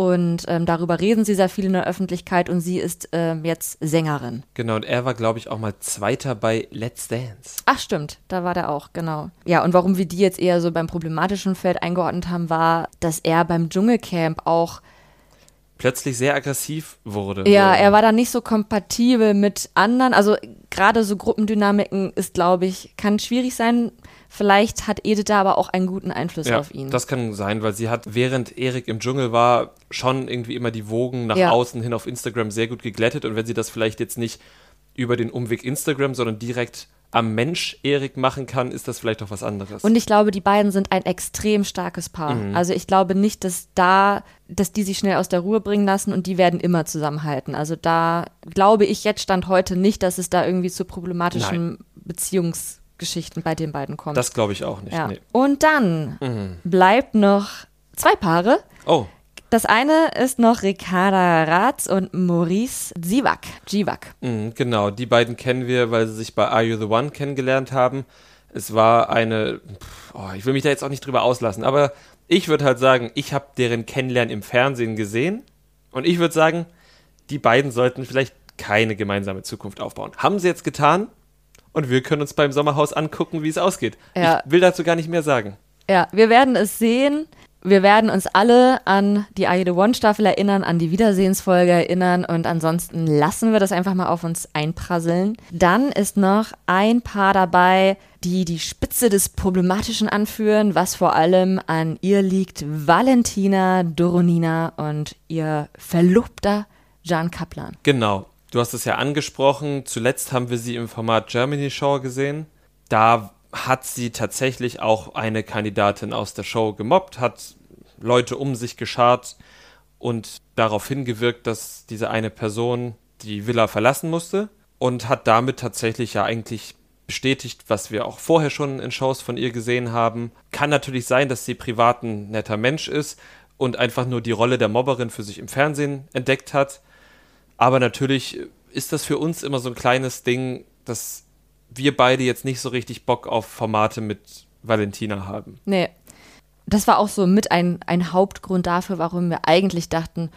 Und ähm, darüber reden sie sehr viel in der Öffentlichkeit und sie ist ähm, jetzt Sängerin. Genau, und er war, glaube ich, auch mal Zweiter bei Let's Dance. Ach stimmt, da war der auch, genau. Ja, und warum wir die jetzt eher so beim problematischen Feld eingeordnet haben, war, dass er beim Dschungelcamp auch, Plötzlich sehr aggressiv wurde. ja, er war da nicht so kompatibel mit anderen. Also gerade so Gruppendynamiken ist, glaube ich, kann schwierig sein. Vielleicht hat Edith da aber auch einen guten Einfluss Ja, auf ihn. das kann sein, weil sie hat, während Erik im Dschungel war, schon irgendwie immer die Wogen nach Ja. außen hin auf Instagram sehr gut geglättet. Und wenn sie das vielleicht jetzt nicht über den Umweg Instagram, sondern direkt am Mensch Erik machen kann, ist das vielleicht auch was anderes. Und ich glaube, die beiden sind ein extrem starkes Paar. Mhm. Also ich glaube nicht, dass da, dass die sich schnell aus der Ruhe bringen lassen und die werden immer zusammenhalten. Also da glaube ich jetzt stand heute nicht, dass es da irgendwie zu problematischen Beziehungsgeschichten bei den beiden kommt. das glaube ich auch nicht. ja. Nee. Und dann Mhm. bleibt noch zwei Paare. Oh, Das eine ist noch Ricarda Ratz und Maurice Zivak. Zivak. Mhm, genau, die beiden kennen wir, weil sie sich bei Are You the One kennengelernt haben. Es war eine, oh, ich will mich da jetzt auch nicht drüber auslassen, aber ich würde halt sagen, ich habe deren Kennenlernen im Fernsehen gesehen und ich würde sagen, die beiden sollten vielleicht keine gemeinsame Zukunft aufbauen. Haben sie jetzt getan und wir können uns beim Sommerhaus angucken, wie es ausgeht. Ja. Ich will dazu gar nicht mehr sagen. Ja, wir werden es sehen. Wir werden uns alle an die the One Staffel erinnern, an die Wiedersehensfolge erinnern und ansonsten lassen wir das einfach mal auf uns einprasseln. Dann ist noch ein Paar dabei, die die Spitze des Problematischen anführen, was vor allem an ihr liegt. Valentina Doronina und ihr Verlobter Jan Kaplan. Genau. Du hast es ja angesprochen. Zuletzt haben wir sie im Format Germany Show gesehen. Da hat sie tatsächlich auch eine Kandidatin aus der Show gemobbt, hat Leute um sich geschart und darauf hingewirkt, dass diese eine Person die Villa verlassen musste und hat damit tatsächlich ja eigentlich bestätigt, was wir auch vorher schon in Shows von ihr gesehen haben. Kann natürlich sein, dass sie privat ein netter Mensch ist und einfach nur die Rolle der Mobberin für sich im Fernsehen entdeckt hat. Aber natürlich ist das für uns immer so ein kleines Ding, dass wir beide jetzt nicht so richtig Bock auf Formate mit Valentina haben. Nee. Das war auch so mit ein, ein Hauptgrund dafür, warum wir eigentlich dachten,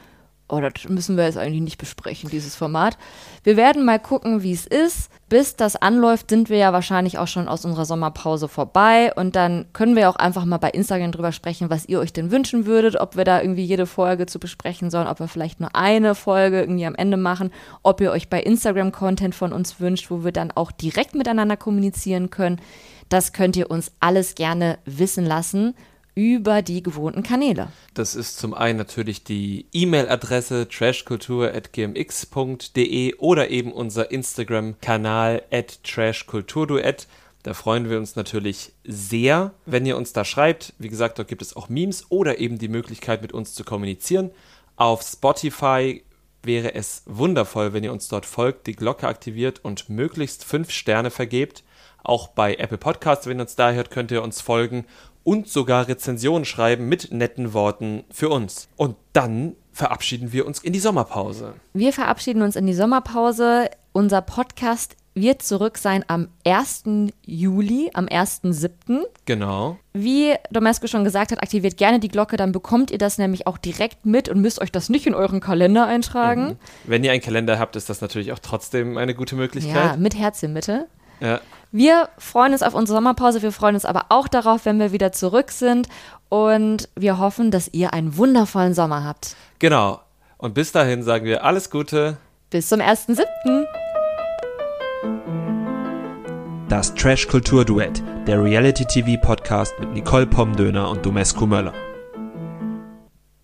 oh, das müssen wir jetzt eigentlich nicht besprechen, dieses Format. Wir werden mal gucken, wie es ist. Bis das anläuft, sind wir ja wahrscheinlich auch schon aus unserer Sommerpause vorbei und dann können wir auch einfach mal bei Instagram drüber sprechen, was ihr euch denn wünschen würdet, ob wir da irgendwie jede Folge zu besprechen sollen, ob wir vielleicht nur eine Folge irgendwie am Ende machen, ob ihr euch bei Instagram Content von uns wünscht, wo wir dann auch direkt miteinander kommunizieren können. Das könnt ihr uns alles gerne wissen lassen über die gewohnten Kanäle. Das ist zum einen natürlich die E-Mail-Adresse trashkultur.gmx.de oder eben unser Instagram-Kanal at trashkulturduett. Da freuen wir uns natürlich sehr, wenn ihr uns da schreibt. Wie gesagt, dort gibt es auch Memes oder eben die Möglichkeit, mit uns zu kommunizieren. Auf Spotify wäre es wundervoll, wenn ihr uns dort folgt, die Glocke aktiviert und möglichst fünf Sterne vergebt. Auch bei Apple Podcasts, wenn ihr uns da hört, könnt ihr uns folgen und sogar Rezensionen schreiben mit netten Worten für uns. Und dann verabschieden wir uns in die Sommerpause. Wir verabschieden uns in die Sommerpause. Unser Podcast wird zurück sein am 1. Juli, am 1.7. Genau. Wie Domesco schon gesagt hat, aktiviert gerne die Glocke, dann bekommt ihr das nämlich auch direkt mit und müsst euch das nicht in euren Kalender eintragen. Mhm. Wenn ihr einen Kalender habt, ist das natürlich auch trotzdem eine gute Möglichkeit. Ja, mit Herzchen bitte. Ja. Wir freuen uns auf unsere Sommerpause. Wir freuen uns aber auch darauf, wenn wir wieder zurück sind. Und wir hoffen, dass ihr einen wundervollen Sommer habt. Genau. Und bis dahin sagen wir alles Gute. Bis zum 1.7. Das Trash Kultur Duett, der Reality TV Podcast mit Nicole Pomdöner und Domescu Möller.